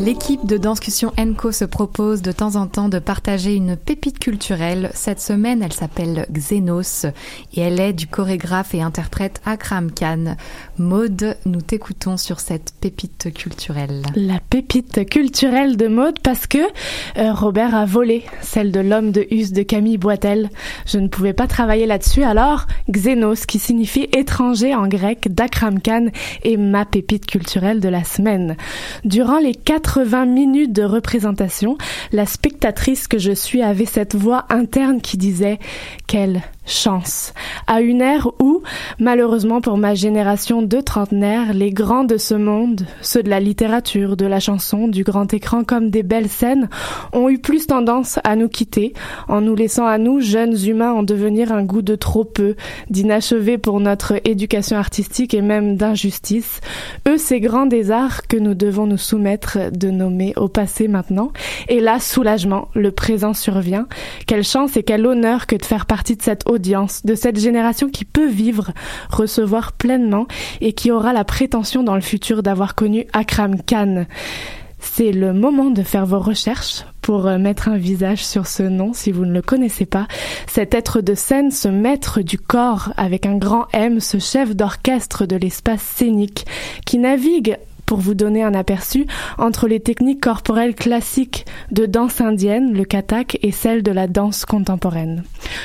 L'équipe de Danscussion Enco se propose de temps en temps de partager une pépite culturelle. Cette semaine, elle s'appelle Xenos et elle est du chorégraphe et interprète Akram Khan. Maude, nous t'écoutons sur cette pépite culturelle. La pépite culturelle de Maude parce que euh, Robert a volé celle de l'homme de Hus de Camille Boitel. Je ne pouvais pas travailler là-dessus alors Xenos qui signifie étranger en grec d'Akram Khan est ma pépite culturelle de la semaine. Durant les quatre 80 minutes de représentation, la spectatrice que je suis avait cette voix interne qui disait quelle chance. À une ère où, malheureusement pour ma génération de trentenaires, les grands de ce monde, ceux de la littérature, de la chanson, du grand écran comme des belles scènes, ont eu plus tendance à nous quitter, en nous laissant à nous, jeunes humains, en devenir un goût de trop peu, d'inachevé pour notre éducation artistique et même d'injustice. Eux, ces grands des arts que nous devons nous soumettre de nommer au passé maintenant. Et là, soulagement, le présent survient. Quelle chance et quel honneur que de faire partie de cette audience, de cette génération qui peut vivre, recevoir pleinement et qui aura la prétention dans le futur d'avoir connu Akram Khan. C'est le moment de faire vos recherches pour euh, mettre un visage sur ce nom si vous ne le connaissez pas. Cet être de scène, ce maître du corps avec un grand M, ce chef d'orchestre de l'espace scénique qui navigue pour vous donner un aperçu entre les techniques corporelles classiques de danse indienne, le kathak, et celles de la danse contemporaine.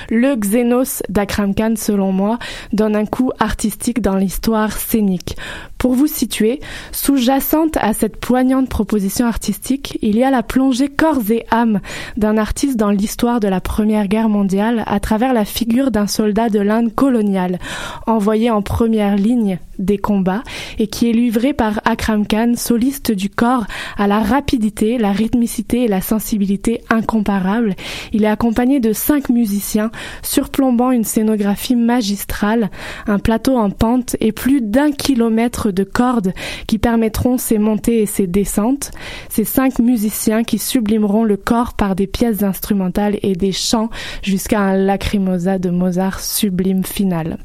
Le Xenos d'Akram Khan, selon moi, donne un coup artistique dans l'histoire scénique. Pour vous situer, sous-jacente à cette poignante proposition artistique, il y a la plongée corps et âme d'un artiste dans l'histoire de la Première Guerre mondiale à travers la figure d'un soldat de l'Inde coloniale, envoyé en première ligne des combats et qui est livré par Akram Khan, soliste du corps, à la rapidité, la rythmicité et la sensibilité incomparables. Il est accompagné de cinq musiciens surplombant une scénographie magistrale, un plateau en pente et plus d'un kilomètre de cordes qui permettront ces montées et ces descentes. Ces cinq musiciens qui sublimeront le corps par des pièces instrumentales et des chants jusqu'à un lacrymosa de Mozart sublime final.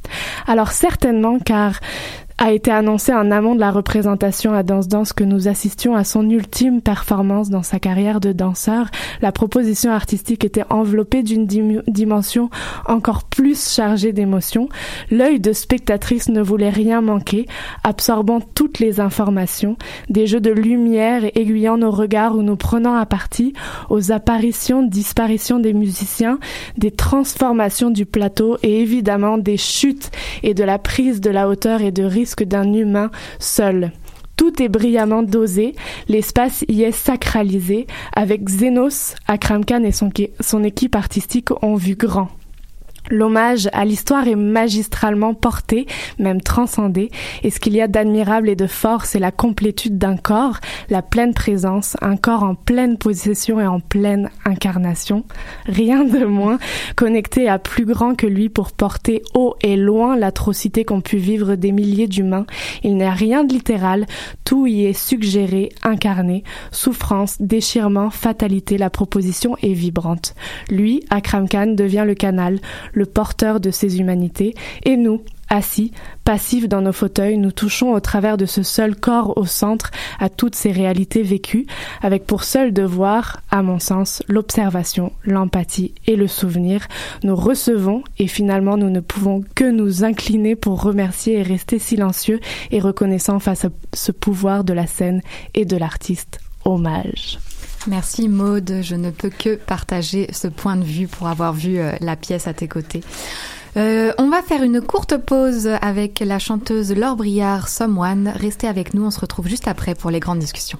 Alors certainement car a été annoncé en amont de la représentation à Danse Danse que nous assistions à son ultime performance dans sa carrière de danseur. La proposition artistique était enveloppée d'une dim- dimension encore plus chargée d'émotions. L'œil de spectatrice ne voulait rien manquer, absorbant toutes les informations, des jeux de lumière et aiguillant nos regards ou nous prenant à partie aux apparitions, disparitions des musiciens, des transformations du plateau et évidemment des chutes et de la prise de la hauteur et de risque d'un humain seul. Tout est brillamment dosé, l'espace y est sacralisé. Avec Xenos, Akram Khan et son, son équipe artistique ont vu grand. L'hommage à l'histoire est magistralement porté, même transcendé, et ce qu'il y a d'admirable et de fort, c'est la complétude d'un corps, la pleine présence, un corps en pleine possession et en pleine incarnation. Rien de moins connecté à plus grand que lui pour porter haut et loin l'atrocité qu'ont pu vivre des milliers d'humains. Il n'est rien de littéral, tout y est suggéré, incarné, souffrance, déchirement, fatalité, la proposition est vibrante. Lui, Akram Khan, devient le canal, le porteur de ces humanités, et nous, assis, passifs dans nos fauteuils, nous touchons au travers de ce seul corps au centre à toutes ces réalités vécues, avec pour seul devoir, à mon sens, l'observation, l'empathie et le souvenir. Nous recevons et finalement nous ne pouvons que nous incliner pour remercier et rester silencieux et reconnaissant face à ce pouvoir de la scène et de l'artiste. Hommage. Merci Maude, je ne peux que partager ce point de vue pour avoir vu euh, la pièce à tes côtés. Euh, on va faire une courte pause avec la chanteuse Laure Briard, Someone. Restez avec nous, on se retrouve juste après pour les grandes discussions.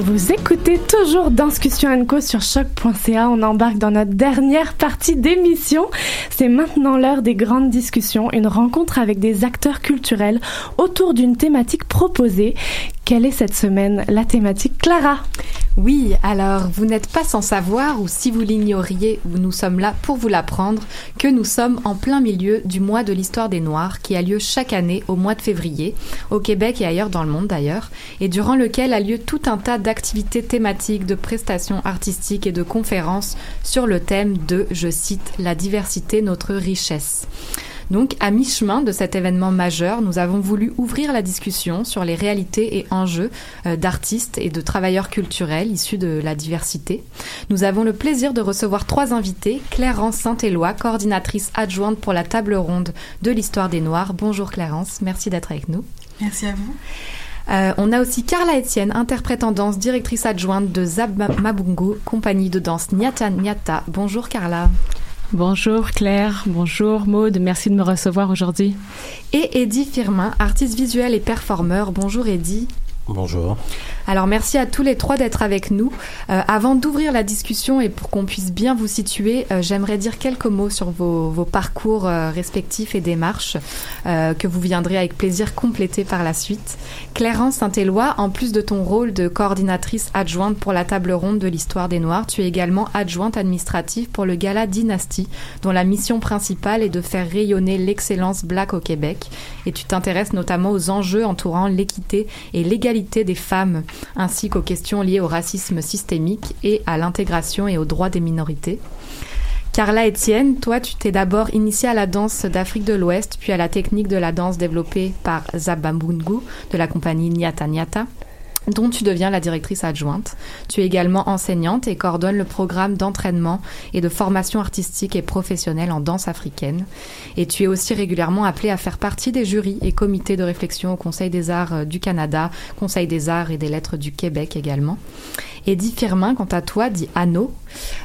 Vous écoutez toujours Discussion Co sur choc.ca. On embarque dans notre dernière partie d'émission. C'est maintenant l'heure des grandes discussions, une rencontre avec des acteurs culturels autour d'une thématique proposée. Quelle est cette semaine la thématique Clara? Oui, alors vous n'êtes pas sans savoir, ou si vous l'ignoriez, nous sommes là pour vous l'apprendre, que nous sommes en plein milieu du mois de l'histoire des Noirs qui a lieu chaque année au mois de février, au Québec et ailleurs dans le monde d'ailleurs, et durant lequel a lieu tout un tas d'activités thématiques, de prestations artistiques et de conférences sur le thème de, je cite, la diversité, notre richesse. Donc, à mi-chemin de cet événement majeur, nous avons voulu ouvrir la discussion sur les réalités et enjeux euh, d'artistes et de travailleurs culturels issus de la diversité. Nous avons le plaisir de recevoir trois invités. Clarence Saint-Éloi, coordinatrice adjointe pour la table ronde de l'histoire des Noirs. Bonjour Clarence, merci d'être avec nous. Merci à vous. Euh, on a aussi Carla Etienne, interprète en danse, directrice adjointe de Zab Mabungu, compagnie de danse Nyata Nyata. Bonjour Carla. Bonjour Claire, bonjour Maude, merci de me recevoir aujourd'hui. Et Eddie Firmin, artiste visuel et performeur. Bonjour Eddie. Bonjour. Alors merci à tous les trois d'être avec nous. Euh, avant d'ouvrir la discussion et pour qu'on puisse bien vous situer, euh, j'aimerais dire quelques mots sur vos, vos parcours euh, respectifs et démarches euh, que vous viendrez avec plaisir compléter par la suite. Clarence Saint-Éloi, en plus de ton rôle de coordinatrice adjointe pour la table ronde de l'histoire des Noirs, tu es également adjointe administrative pour le Gala Dynastie, dont la mission principale est de faire rayonner l'excellence black au Québec. Et tu t'intéresses notamment aux enjeux entourant l'équité et l'égalité des femmes, ainsi qu'aux questions liées au racisme systémique et à l'intégration et aux droits des minorités. Carla Etienne, toi, tu t'es d'abord initiée à la danse d'Afrique de l'Ouest, puis à la technique de la danse développée par Zabambungu de la compagnie Nyata Nyata dont tu deviens la directrice adjointe. Tu es également enseignante et coordonnes le programme d'entraînement et de formation artistique et professionnelle en danse africaine. Et tu es aussi régulièrement appelée à faire partie des jurys et comités de réflexion au Conseil des arts euh, du Canada, Conseil des arts et des lettres du Québec également. Eddie Firmin, quant à toi, dit Anno.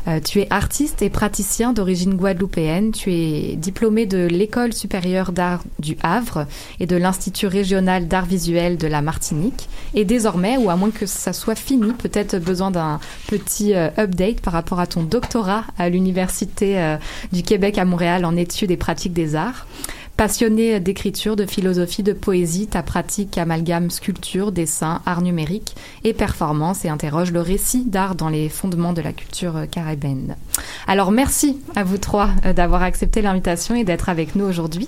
Euh, tu es artiste et praticien d'origine guadeloupéenne. Tu es diplômé de l'École supérieure d'art du Havre et de l'Institut régional d'art visuel de la Martinique. Et désormais, ou à moins que ça soit fini, peut-être besoin d'un petit euh, update par rapport à ton doctorat à l'Université euh, du Québec à Montréal en études et pratiques des arts. Passionné d'écriture, de philosophie, de poésie, ta pratique amalgame sculpture, dessin, art numérique et performance et interroge le récit d'art dans les fondements de la culture caribéenne. Alors merci à vous trois euh, d'avoir accepté l'invitation et d'être avec nous aujourd'hui.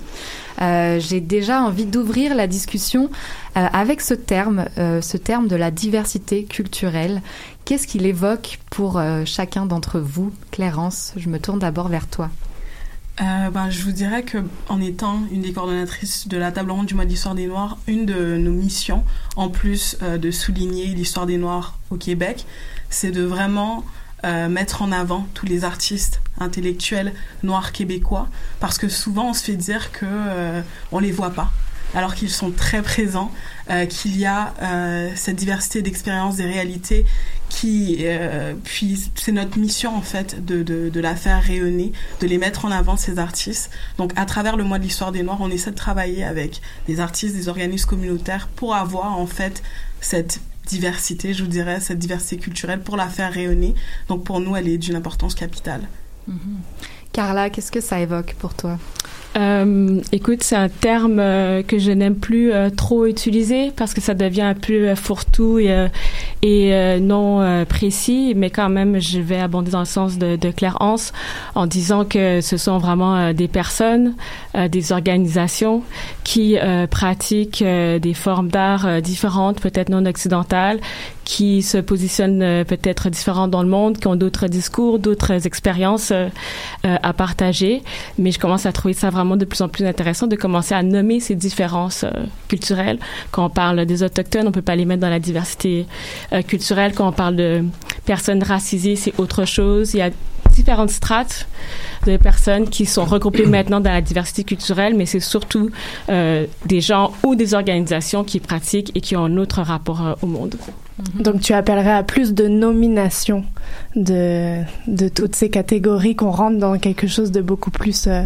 Euh, J'ai déjà envie d'ouvrir la discussion euh, avec ce terme, ce terme de la diversité culturelle. Qu'est-ce qu'il évoque pour chacun d'entre vous? Clarence, je me tourne d'abord vers toi. Euh, ben, je vous dirais que en étant une des coordonnatrices de la table ronde du mois d'histoire des Noirs, une de nos missions, en plus euh, de souligner l'histoire des Noirs au Québec, c'est de vraiment euh, mettre en avant tous les artistes intellectuels noirs québécois, parce que souvent on se fait dire que on les voit pas, alors qu'ils sont très présents, qu'il y a cette diversité d'expériences, des réalités qui, euh, puis c'est notre mission en fait de, de, la faire rayonner, de les mettre en avant ces artistes. Donc à travers le mois de l'histoire des Noirs, on essaie de travailler avec des artistes, des organismes communautaires pour avoir en fait cette diversité, je vous dirais, cette diversité culturelle pour la faire rayonner. Donc pour nous, elle est d'une importance capitale. -hmm. Carla, qu'est-ce que ça évoque pour toi? Euh, écoute, c'est un terme euh, que je n'aime plus euh, trop utiliser parce que ça devient un peu fourre-tout et, non précis, mais quand même, je vais abonder dans le sens de, de Claire Hans en disant que ce sont vraiment des personnes, des organisations qui pratiquent des formes d'art différentes, peut-être non occidentales, qui se positionnent peut-être différentes dans le monde, qui ont d'autres discours, d'autres expériences à partager, mais je commence à trouver ça vraiment de plus en plus intéressant de commencer à nommer ces différences euh, culturelles. Quand on parle des autochtones, on peut pas les mettre dans la diversité euh, culturelle. Quand on parle de personnes racisées, c'est autre chose. Il y a différentes strates de personnes qui sont regroupées maintenant dans la diversité culturelle, mais c'est surtout euh, des gens ou des organisations qui pratiquent et qui ont un autre rapport au monde. Donc tu appellerais à plus de nominations de, de toutes ces catégories qu'on rentre dans quelque chose de beaucoup plus euh,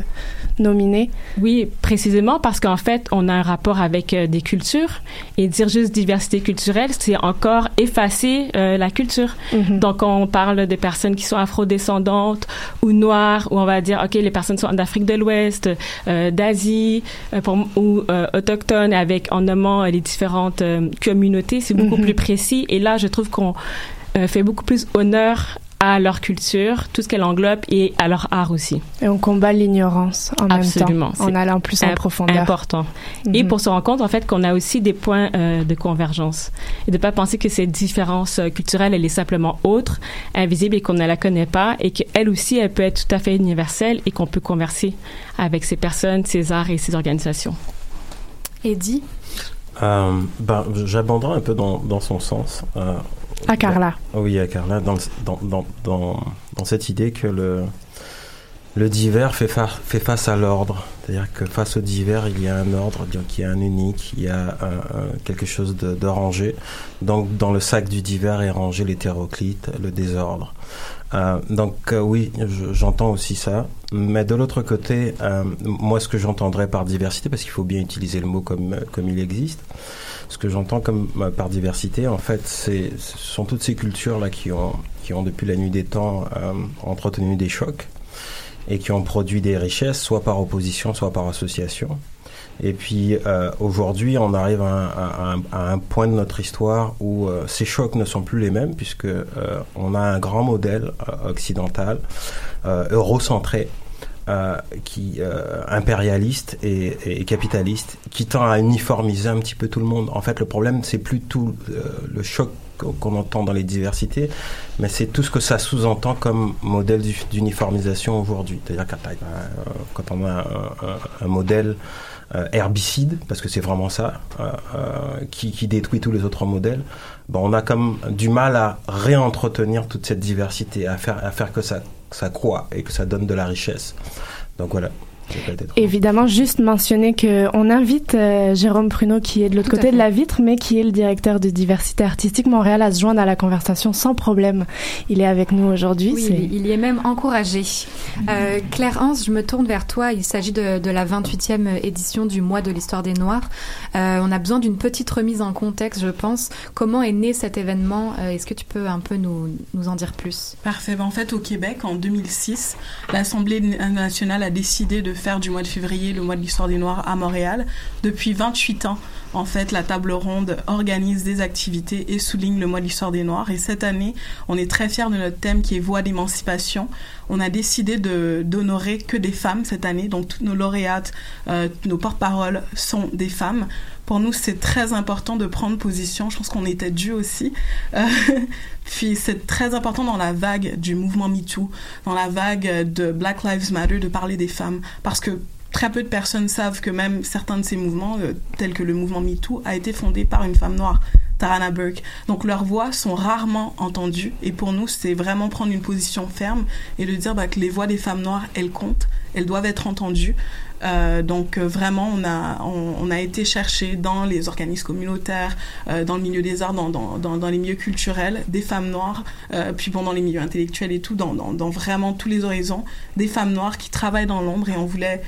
nominé. Oui, précisément parce qu'en fait, on a un rapport avec euh, des cultures et dire juste diversité culturelle, c'est encore effacer euh, la culture. Donc on parle de personnes qui sont afrodescendantes ou noires, ou on va dire, OK, les personnes sont d'Afrique de l'Ouest, d'Asie, ou autochtones, avec en nommant les différentes communautés, c'est beaucoup Mhm. plus précis. Et là, je trouve qu'on euh, fait beaucoup plus honneur à leur culture, tout ce qu'elle englobe, et à leur art aussi. Et on combat l'ignorance en Absolument. même temps, en allant plus en profondeur. Important. Et Mhm. pour se rendre compte, en fait, qu'on a aussi des points euh, de convergence. Et de pas penser que cette différence euh, culturelle, elle est simplement autre, invisible et qu'on ne la connaît pas, et qu'elle aussi, elle peut être tout à fait universelle et qu'on peut converser avec ces personnes, ces arts et ces organisations. Eddie Euh, ben, J'abonderai un peu dans, dans son sens. euh, À Carla. dans- oui, à Carla, dans, dans, dans, dans, dans cette idée que le, le divers fait, fa- fait face à l'ordre. C'est-à-dire que face au divers, il y a un ordre, donc il y a un unique, il y a un- un- quelque chose de, de rangé. Donc dans le sac du divers est rangé l'hétéroclite, le désordre. Euh, donc euh, oui, je- j'entends aussi ça. Mais de l'autre côté, euh, moi ce que j'entendrais par diversité, parce qu'il faut bien utiliser le mot comme, comme il existe, ce que j'entends comme par diversité, en fait, ce sont toutes ces cultures-là qui ont, qui ont depuis la nuit des temps entretenu des chocs et qui ont produit des richesses, soit par opposition, soit par association. Et puis euh, aujourd'hui, on arrive à un, point de notre histoire où euh, ces chocs ne sont plus les mêmes, puisque euh, on a un grand modèle occidental, eurocentré, qui euh, impérialiste et, capitaliste, qui tend à uniformiser un petit peu tout le monde. En fait, le problème, c'est plus tout le choc qu'on entend dans les diversités, mais c'est tout ce que ça sous-entend comme modèle d'u- d'uniformisation aujourd'hui. C'est-à-dire quand, quand on a un, modèle herbicide, parce que c'est vraiment ça, euh, euh, qui, détruit tous les autres modèles, ben on a comme du mal à réentretenir toute cette diversité, à faire, à faire que ça, ça croît et que ça donne de la richesse. Donc voilà. Évidemment, juste mentionner que on invite euh, Jérôme Pruneau, qui est de l'autre côté de la vitre, mais qui est le directeur de diversité artistique Montréal, à se joindre à la conversation sans problème. Il est avec nous aujourd'hui. Oui, il, il y est même encouragé. Euh, Claire Hans, je me tourne vers toi. Il s'agit de, de la 28e édition du mois de l'histoire des Noirs. Euh, on a besoin d'une petite remise en contexte, je pense. Comment est né cet événement? Euh, Est-ce que tu peux un peu nous, nous en dire plus? Parfait. Ben, en fait, au Québec, en 2006, l'Assemblée nationale a décidé de faire du mois de février le mois de l'histoire des Noirs à Montréal. Depuis 28 ans, en fait, la table ronde organise des activités et souligne le mois de l'histoire des Noirs. Et cette année, on est très fiers de notre thème qui est Voix d'émancipation. On a décidé d'honorer que des femmes cette année. Donc, toutes nos lauréates, euh, nos porte-paroles sont des femmes. Pour nous, c'est très important de prendre position. Je pense qu'on était dû aussi. Euh, puis c'est très important dans la vague du mouvement MeToo, dans la vague de Black Lives Matter, de parler des femmes. Parce que très peu de personnes savent que même certains de ces mouvements, euh, tels que le mouvement MeToo, a été fondé par une femme noire. Tarana Burke. Donc leurs voix sont rarement entendues et pour nous c'est vraiment prendre une position ferme et de dire bah, que les voix des femmes noires elles comptent, elles doivent être entendues. Euh, donc euh, vraiment on a on, a été chercher dans les organismes communautaires, euh, dans le milieu des arts, dans, dans, dans, dans les milieux culturels, des femmes noires, puis pendant les milieux intellectuels et tout, dans, dans, dans vraiment tous les horizons, des femmes noires qui travaillent dans l'ombre et on voulait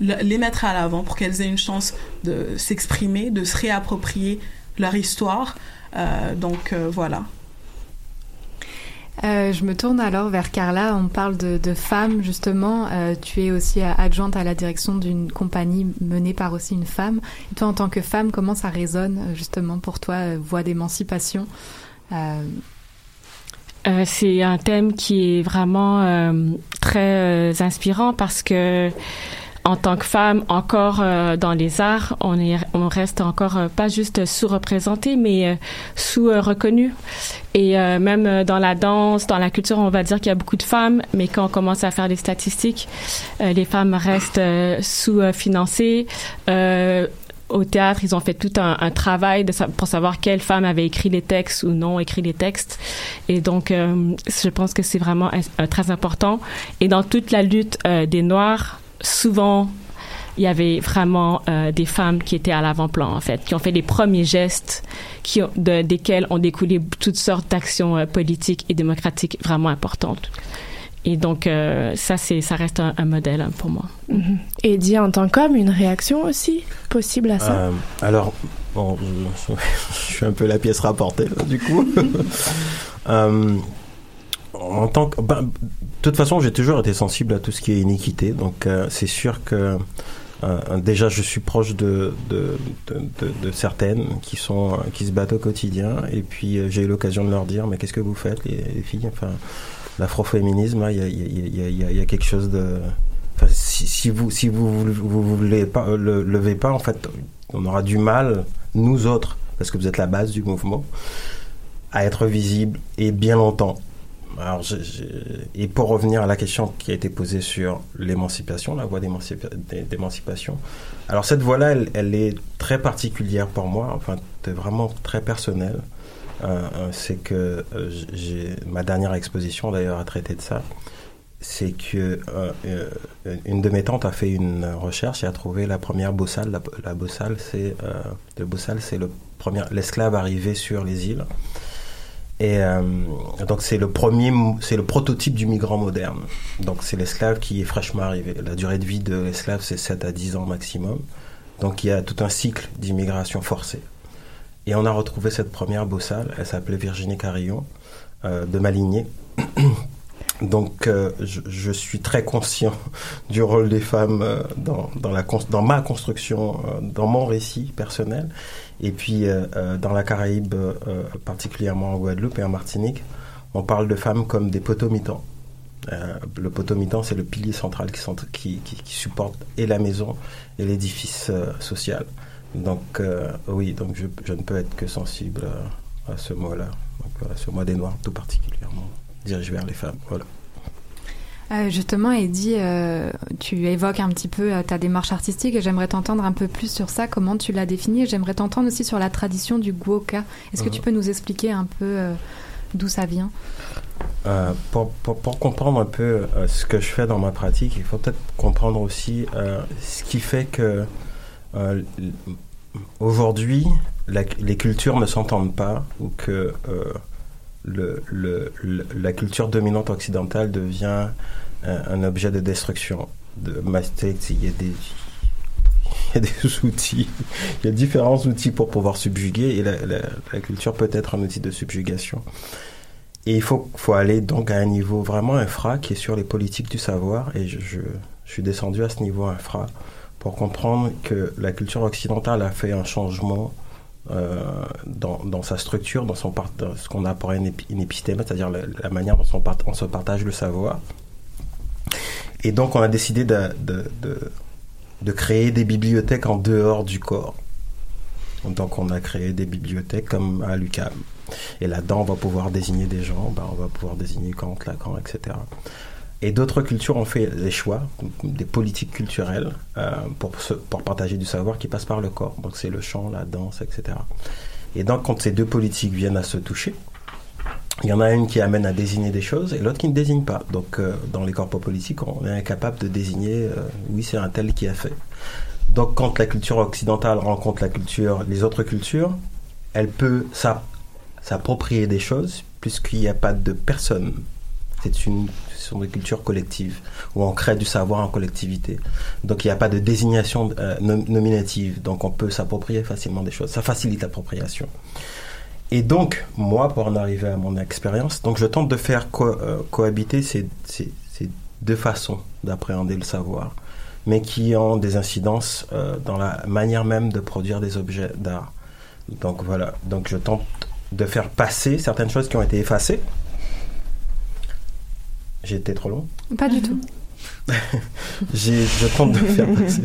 le- les mettre à l'avant pour qu'elles aient une chance de s'exprimer, de se réapproprier leur histoire. Donc voilà. Euh, je me tourne alors vers Carla. On parle de, de femmes, justement. Euh, tu es aussi adjointe à la direction d'une compagnie menée par aussi une femme. Toi, en tant que femme, comment ça résonne, euh, justement, pour toi, voix d'émancipation? C'est un thème qui est vraiment très inspirant parce que en tant que femme, encore euh, dans les arts, on est, on reste encore euh, pas juste sous-représenté, mais euh, sous-reconnu. Et euh, même euh, dans la danse, dans la culture, on va dire qu'il y a beaucoup de femmes, mais quand on commence à faire des statistiques, euh, les femmes restent sous-financées. Au théâtre, ils ont fait tout un, un travail de, pour savoir quelle femme avait écrit les textes ou non écrit les textes. Et donc, euh, je pense que c'est vraiment euh, très important. Et dans toute la lutte euh, des Noirs, souvent, il y avait vraiment euh, des femmes qui étaient à l'avant-plan, en fait, qui ont fait les premiers gestes, qui ont, de, desquels ont découlé toutes sortes d'actions euh, politiques et démocratiques vraiment importantes. Et donc, euh, ça, c'est, ça reste un, un modèle hein, pour moi. Mhm. Et dit en tant qu'homme, une réaction aussi possible à ça? Euh, alors, bon, je, je suis un peu la pièce rapportée, là, du coup. En tant que, ben, de toute façon, j'ai toujours été sensible à tout ce qui est iniquité, donc euh, c'est sûr que euh, déjà, je suis proche de, de, de, certaines qui sont euh, qui se battent au quotidien, et puis j'ai eu l'occasion de leur dire, mais qu'est-ce que vous faites, les, les filles Enfin, l'afroféminisme, il y a, quelque chose de Enfin, si, si vous si vous vous, voulez pas le levez pas en fait on aura du mal nous autres parce que vous êtes la base du mouvement à être visible et bien longtemps alors et pour revenir à la question qui a été posée sur l'émancipation la voie d'émancipa- d'é- d'émancipation alors cette voie là elle, est très particulière pour moi enfin c'est vraiment très personnel Euh, euh, c'est que euh, ma dernière exposition d'ailleurs a traité de ça c'est que une de mes tantes a fait une recherche et a trouvé la première bossale. La, la c'est euh, le c'est le premier l'esclave arrivé sur les îles. Et euh, donc c'est le premier, c'est le prototype du migrant moderne. Donc c'est l'esclave qui est fraîchement arrivé. La durée de vie de l'esclave c'est 7 à 10 ans maximum. Donc il y a tout un cycle d'immigration forcée. Et on a retrouvé cette première bossale. Elle s'appelait Virginie Carillon euh, de Maligné. Donc, euh, je, suis très conscient du rôle des femmes euh, dans, ma construction, dans mon récit personnel. Et puis, euh, euh, dans la Caraïbe, euh, particulièrement en Guadeloupe et en Martinique, on parle de femmes comme des potomitans. Le potomitan, c'est le pilier central qui, supporte et la maison et l'édifice social. Donc, oui, donc je, ne peux être que sensible à, ce mot-là, ce mot des Noirs tout particulièrement dirigé vers les femmes. Voilà. Euh, justement, Eddie, euh, tu évoques un petit peu euh, ta démarche artistique et j'aimerais t'entendre un peu plus sur ça, comment tu l'as définie. J'aimerais t'entendre aussi sur la tradition du guoka. Est-ce que tu Mhm. peux nous expliquer un peu euh, d'où ça vient? Pour, pour, pour comprendre un peu ce que je fais dans ma pratique, il faut peut-être comprendre aussi ce qui fait que aujourd'hui, les cultures ne s'entendent pas ou que la culture dominante occidentale devient un, un objet de destruction. De, il y a des outils, il y a différents outils pour pouvoir subjuguer et la, culture peut être un outil de subjugation. Et il faut, faut aller donc à un niveau vraiment infra qui est sur les politiques du savoir. Et je, suis descendu à ce niveau infra pour comprendre que la culture occidentale a fait un changement euh, dans, dans sa structure, dans, son dans ce qu'on appelle une, épi- c'est-à-dire la, manière dont on, part- on se partage le savoir. Et donc on a décidé de, de, de, créer des bibliothèques en dehors du corps. Donc on a créé des bibliothèques comme à l'UQAM. Et là-dedans, on va pouvoir désigner des gens, ben, on va pouvoir désigner Kant, Lacan, etc. Et d'autres cultures ont fait des choix, des politiques culturelles euh, pour, partager du savoir qui passe par le corps. Donc c'est le chant, la danse, etc. Et donc quand ces deux politiques viennent à se toucher, il y en a une qui amène à désigner des choses et l'autre qui ne désigne pas. Donc euh, dans les corps politiques, on est incapable de désigner, euh, oui c'est un tel qui a fait. Donc quand la culture occidentale rencontre la culture, les autres cultures, elle peut s'app- s'approprier des choses puisqu'il n'y a pas de personne. C'est une, sont des cultures collectives où on crée du savoir en collectivité. Donc il n'y a pas de désignation euh, nom- nominative. Donc on peut s'approprier facilement des choses. Ça facilite l'appropriation. Et donc, moi, pour en arriver à mon expérience, donc je tente de faire euh, cohabiter ces deux façons d'appréhender le savoir, mais qui ont des incidences euh, dans la manière même de produire des objets d'art. Donc voilà, donc je tente de faire passer certaines choses qui ont été effacées. J'ai été trop long Pas du tout. Je tente de faire passer,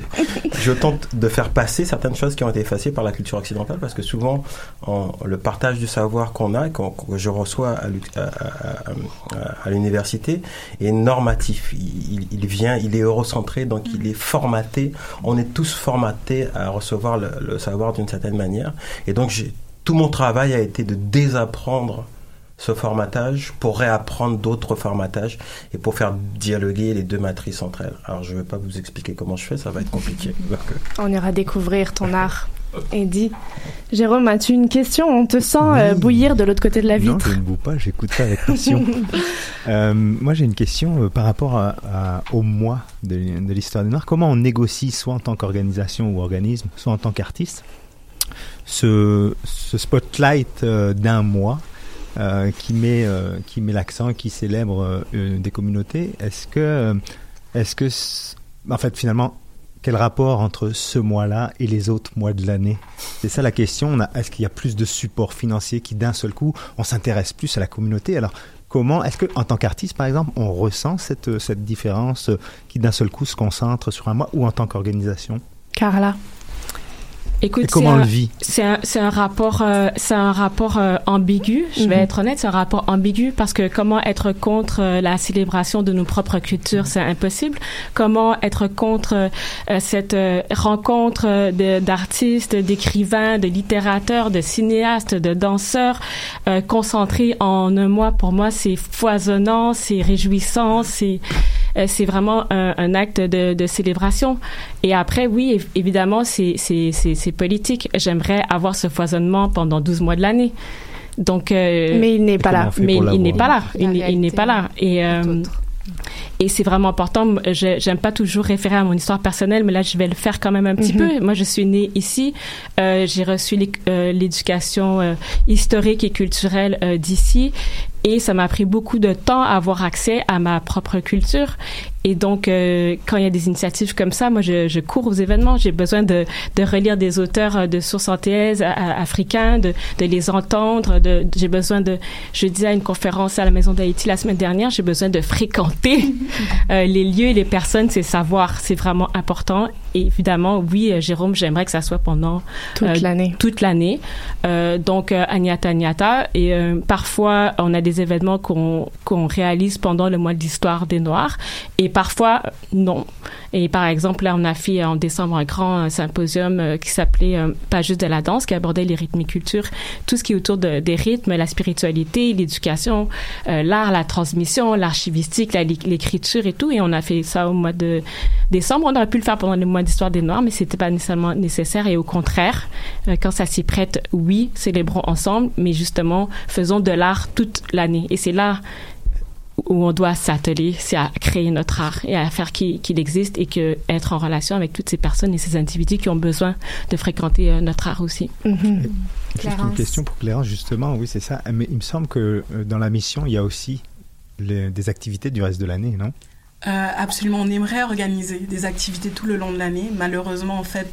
je tente de faire passer certaines choses qui ont été effacées par la culture occidentale parce que souvent en- le partage du savoir qu'on a qu'on- que je reçois à, l'u- à- à- à- à l'université est normatif. Il, vient il est eurocentré donc il est formaté. On est tous formatés à recevoir le, le savoir d'une certaine manière. Et donc tout mon travail a été de désapprendre ce formatage pour réapprendre d'autres formatages et pour faire dialoguer les deux matrices entre elles. Alors je ne vais pas vous expliquer comment je fais, ça va être compliqué. Donc, euh, On ira découvrir ton art. Eddie. Jérôme, as-tu une question? On te sent euh, bouillir de l'autre côté de la Non, vitre. je ne boue pas, j'écoute ça avec passion. Euh, moi, j'ai une question euh, par rapport à- à- au mois de, de l'histoire des Noirs. Comment on négocie, soit en tant qu'organisation ou organisme, soit en tant qu'artiste, ce, ce spotlight euh, d'un mois euh, qui met, euh, qui met l'accent, qui célèbre euh, des communautés Est-ce que, euh, est-ce que, en fait, finalement, quel rapport entre ce mois-là et les autres mois de l'année? C'est ça la question. Est-ce qu'il y a plus de support financier qui d'un seul coup, on s'intéresse plus à la communauté? Alors, comment est-ce que, en tant qu'artiste, par exemple, on ressent cette, cette différence qui d'un seul coup se concentre sur un mois ou en tant qu'organisation? Carla. Écoute, Et comment c'est on un- le vit? C'est un, c'est un rapport, euh, c'est un rapport euh, ambigu. Je vais Mhm. être honnête, c'est un rapport ambigu parce que comment être contre euh, la célébration de nos propres cultures, c'est impossible. Comment être contre euh, cette euh, rencontre d'artistes, d'écrivains, de littérateurs, de cinéastes, de danseurs euh, concentrés en un mois. Pour moi, c'est foisonnant, c'est réjouissant, c'est c'est vraiment un, un acte de, de célébration. Et après, oui, év- évidemment, c'est politique. J'aimerais avoir ce foisonnement pendant 12 mois de l'année. Donc, euh, Mais il n'est pas là. Mais il, n'est pas là. Il, n'est- il n'est pas là. Et euh, et c'est vraiment important. Je j'aime pas toujours référer à mon histoire personnelle, mais là je vais le faire quand même un petit Mhm. peu. Moi, je suis née ici. Euh, J'ai reçu euh, l'éducation euh, historique et culturelle d'ici, et ça m'a pris beaucoup de temps à avoir accès à ma propre culture. Et donc, euh, quand il y a des initiatives comme ça, moi, je, je cours aux événements. J'ai besoin de, de relire des auteurs euh, de sources antillaises, africains, de, de les entendre. De, j'ai besoin de... Je disais à une conférence à la Maison d'Haïti la semaine dernière, j'ai besoin de fréquenter euh, les lieux et les personnes, c'est savoir. C'est vraiment important. Et évidemment, oui, euh, Jérôme, j'aimerais que ça soit pendant... Toute euh, l'année. toute l'année. Euh, donc, Agnata Agnata. Et parfois, on a des événements qu'on qu'on réalise pendant le mois de l'histoire des Noirs. Et parfois, non. Et par exemple, là, on a fait en décembre un grand symposium qui s'appelait Pas juste de la danse, qui abordait les rythmes et cultures, tout ce qui est autour de, des rythmes, la spiritualité, l'éducation, euh, l'art, la transmission, l'archivistique, la- l'écriture et tout. Et on a fait ça au mois de décembre. On aurait pu le faire pendant le mois d'histoire des Noirs, mais c'était pas nécessairement nécessaire. Et au contraire, euh, quand ça s'y prête, oui, célébrons ensemble, mais justement, faisons de l'art toute l'année. Et c'est là où on doit s'atteler, c'est à créer notre art et à faire qu'il existe et que être en relation avec toutes ces personnes et ces individus qui ont besoin de fréquenter euh, notre art aussi. Mhm. Juste une Clarence. question pour Clérance, justement, oui, c'est ça. Mais il me semble que dans la mission, il y a aussi les- des activités du reste de l'année, non? Euh, absolument, on aimerait organiser des activités tout le long de l'année. Malheureusement, en fait,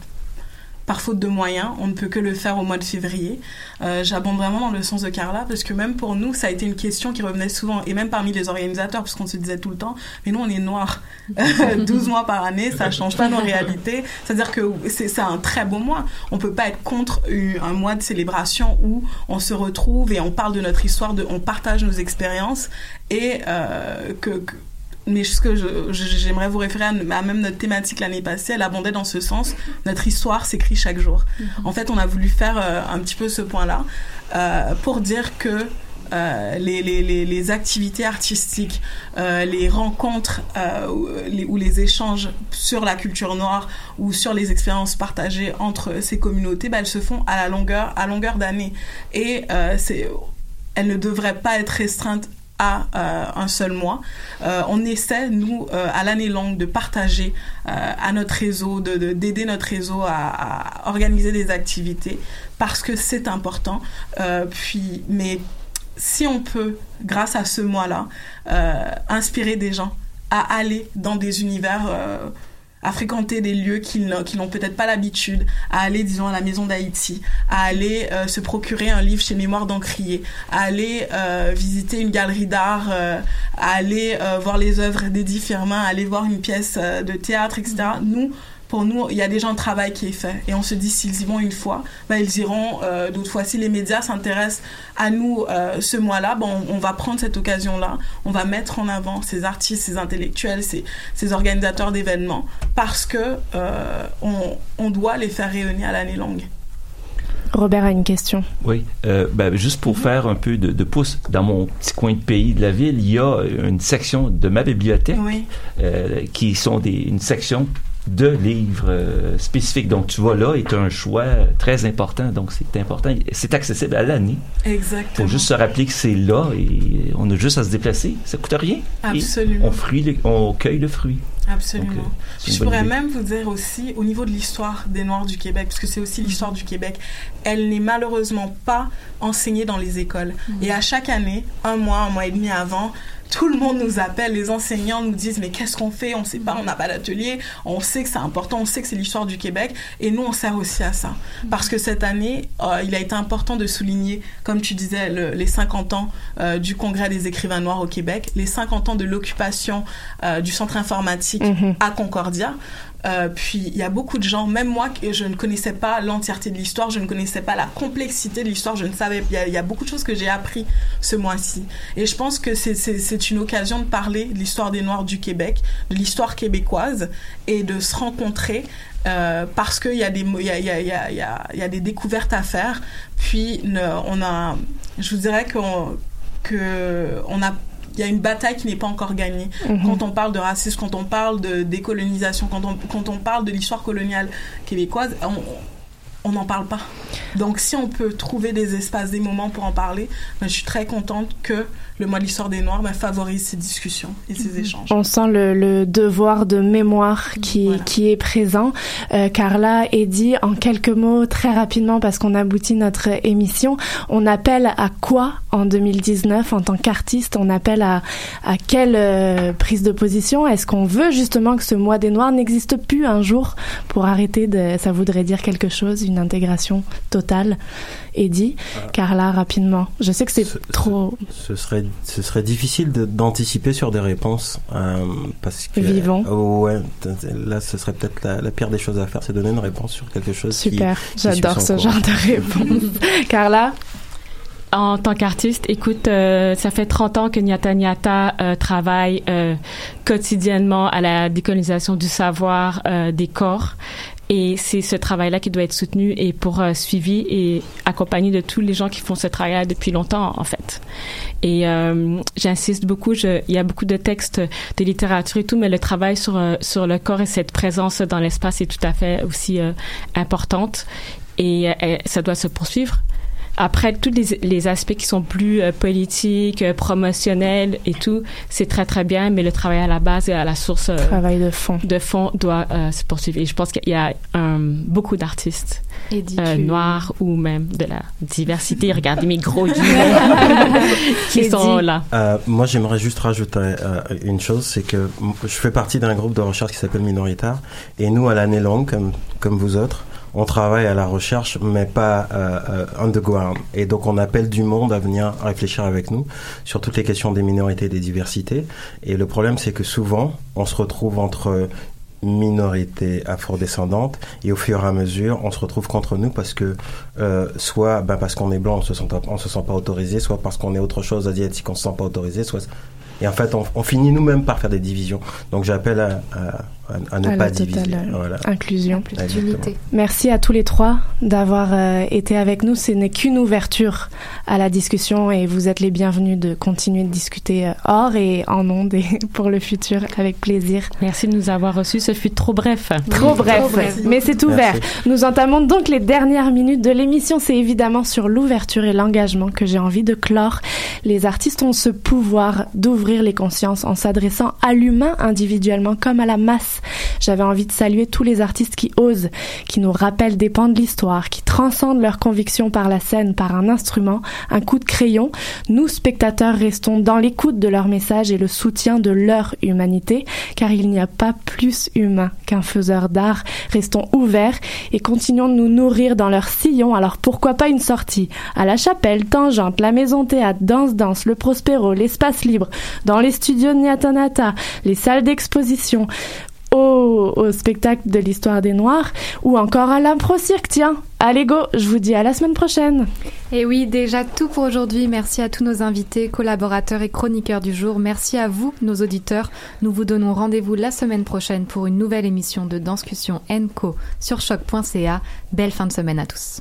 par faute de moyens, on ne peut que le faire au mois de février. Euh, J'abonde vraiment dans le sens de Carla, parce que même pour nous, ça a été une question qui revenait souvent, et même parmi les organisateurs, parce qu'on se disait tout le temps, mais nous, on est noirs. 12 mois par année, ça change pas nos réalités. C'est-à-dire que c'est un très beau mois. On peut pas être contre un mois de célébration où on se retrouve et on parle de notre histoire, de, on partage nos expériences, et euh, que- que mais ce que j'aimerais vous référer à, à même notre thématique l'année passée, elle abondait dans ce sens. Notre histoire s'écrit chaque jour. En fait, on a voulu faire euh, un petit peu ce point-là euh, pour dire que euh, les, les, les, les activités artistiques, euh, les rencontres euh, ou, les, ou les échanges sur la culture noire ou sur les expériences partagées entre ces communautés, bah, elles se font à la longueur, à longueur d'année. Et c'est, elles ne devraient pas être restreintes euh, un seul mois. Euh, on essaie, nous, euh, à l'année longue, de partager à notre réseau, de, de- d'aider notre réseau à, à organiser des activités parce que c'est important. Puis, mais si on peut, grâce à ce mois-là, inspirer des gens à aller dans des univers à fréquenter des lieux qu'ils n'ont peut-être pas l'habitude, à aller, disons, à la maison d'Haïti, à aller euh, se procurer un livre chez Mémoire d'Encrier, à aller euh, visiter une galerie d'art, euh, à aller voir les œuvres d'Eddie Firmin, à aller voir une pièce de théâtre, etc. Nous, pour nous, il y a déjà un travail qui est fait. Et on se dit, s'ils y vont une fois, ben, ils iront euh, d'autres fois. Si les médias s'intéressent à nous euh, ce mois-là, ben, on, on va prendre cette occasion-là. On va mettre en avant ces artistes, ces intellectuels, ces, ces organisateurs d'événements, parce que euh, on, on doit les faire rayonner à l'année longue. Robert a une question. Oui, euh, ben, juste pour faire un peu de, de pouce, dans mon petit coin de pays de la ville, il y a une section de ma bibliothèque Oui. euh, qui sont des, une section de livres euh, spécifiques. Donc, tu vas là et tu as un choix très important. Donc, c'est important. C'est accessible à l'année. Il Exactement. faut juste se rappeler que c'est là et on a juste à se déplacer. Ça coûte rien. Et Absolument. on, fruit le- on cueille le fruit. Absolument. Donc, euh, Je pourrais idée. même vous dire aussi, au niveau de l'histoire des Noirs du Québec, parce que c'est aussi l'histoire du Québec, elle n'est malheureusement pas enseignée dans les écoles. Et à chaque année, un mois, un mois et demi avant, tout le monde nous appelle, les enseignants nous disent mais qu'est-ce qu'on fait? On ne sait pas, on n'a pas d'atelier, on sait que c'est important, on sait que c'est l'histoire du Québec. Et nous on sert aussi à ça. Parce que cette année, euh, il a été important de souligner, comme tu disais, le- les 50 ans euh, du Congrès des écrivains noirs au Québec, les 50 ans de l'occupation euh, du centre informatique à Concordia. Euh, puis il y a beaucoup de gens, même moi, je ne connaissais pas l'entièreté de l'histoire, je ne connaissais pas la complexité de l'histoire, je ne savais. Il y, a- beaucoup de choses que j'ai appris ce mois-ci. Et je pense que c'est- une occasion de parler de l'histoire des Noirs du Québec, de l'histoire québécoise, et de se rencontrer. euh, parce qu'il y, y, a, y, a, y, a, y a- des découvertes à faire. Puis on a, je vous dirais qu'on que on a il y a une bataille qui n'est pas encore gagnée. Mhm. Quand on parle de racisme, quand on parle de décolonisation, quand on, quand on parle de l'histoire coloniale québécoise, on n'en parle pas. Donc si on peut trouver des espaces, des moments pour en parler, ben, je suis très contente que le mois de l'histoire des Noirs ben, favorise ces discussions et ces échanges. On sent le, le devoir de mémoire qui, qui est présent. Euh, Carla, Eddie, en quelques mots, très rapidement, parce qu'on aboutit notre émission, on appelle à quoi en 2019 en tant qu'artiste? On appelle à, à quelle euh, prise de position? Est-ce qu'on veut justement que ce mois des Noirs n'existe plus un jour? Pour arrêter de... Ça voudrait dire quelque chose, une intégration totale. Eddie, Carla, rapidement. Je sais que c'est trop... Ce serait, ce serait difficile de- d'anticiper sur des réponses euh, parce que Vivant. Oh, ouais, là, ce serait peut-être la, la pire des choses à faire, c'est donner une réponse sur quelque chose. Super, j'adore ce cours. genre de réponse. Carla En tant qu'artiste, écoute, euh, ça fait 30 ans que Nyata Nyata euh, travaille euh, quotidiennement à la décolonisation du savoir euh, des corps. Et c'est ce travail-là qui doit être soutenu et pour euh, et accompagné de tous les gens qui font ce travail depuis longtemps, en fait. Et euh, j'insiste beaucoup, il y a beaucoup de textes de littérature et tout, mais le travail sur, euh, sur le corps et cette présence dans l'espace est tout à fait aussi euh, importante. Et euh, ça doit se poursuivre. Après, tous les, les aspects qui sont plus euh, politiques, euh, promotionnels et tout, c'est très très bien, mais le travail à la base et à la source euh, travail de fond de fond doit euh, se poursuivre. Et je pense qu'il y a beaucoup d'artistes euh, noirs ou même de la diversité. Regardez mes gros qui sont là. Euh, moi, j'aimerais juste rajouter euh, une chose, c'est que je fais partie d'un groupe de recherche qui s'appelle Minoritaire, et nous, à l'année longue, comme, comme vous autres, on travaille à la recherche, mais pas euh, euh, underground. Et donc, on appelle du monde à venir réfléchir avec nous sur toutes les questions des minorités et des diversités. Et le problème, c'est que souvent, on se retrouve entre minorités afrodescendantes et au fur et à mesure on se retrouve contre nous parce que euh, soit ben, parce qu'on est blanc on se sent se sent pas autorisé soit parce qu'on est autre chose asiatique on se sent pas autorisé soit et en fait on, finit nous-mêmes par faire des divisions donc j'appelle à, à- à ne À pas la diviser totale, euh, voilà. inclusion. Exactement. Merci à tous les trois d'avoir euh, été avec nous. Ce n'est qu'une ouverture à la discussion et vous êtes les bienvenus de continuer de discuter euh, hors et en ondes et pour le futur avec plaisir. Merci de nous avoir reçus. Ce fut trop bref. Trop bref, mais c'est ouvert. Nous entamons donc les dernières minutes de l'émission. C'est évidemment sur l'ouverture et l'engagement que j'ai envie de clore Les artistes ont ce pouvoir d'ouvrir les consciences en s'adressant à l'humain individuellement comme à la masse. J'avais envie de saluer tous les artistes qui osent, qui nous rappellent des pans de l'histoire, qui transcendent leurs convictions par la scène, par un instrument, un coup de crayon. Nous, spectateurs, restons dans l'écoute de leur message et le soutien de leur humanité, car il n'y a pas plus humain qu'un faiseur d'art. Restons ouverts et continuons de nous nourrir dans leur sillon. Alors pourquoi pas une sortie à la chapelle, Tangente, la maison théâtre, Danse Danse, le Prospero, l'espace libre, dans les studios de Nyatanata, les salles d'exposition, au, spectacle de l'histoire des Noirs ou encore à l'impro cirque. Tiens, allez go, je vous dis à la semaine prochaine. Et oui, déjà tout pour aujourd'hui. Merci à tous nos invités, collaborateurs et chroniqueurs du jour. Merci à vous, nos auditeurs. Nous vous donnons rendez-vous la semaine prochaine pour une nouvelle émission de Danscussion Co sur choc.ca. Belle fin de semaine à tous.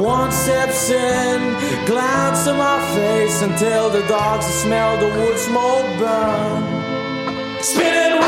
One steps in, glance in my face until the dogs smell the wood smoke burn. Spinning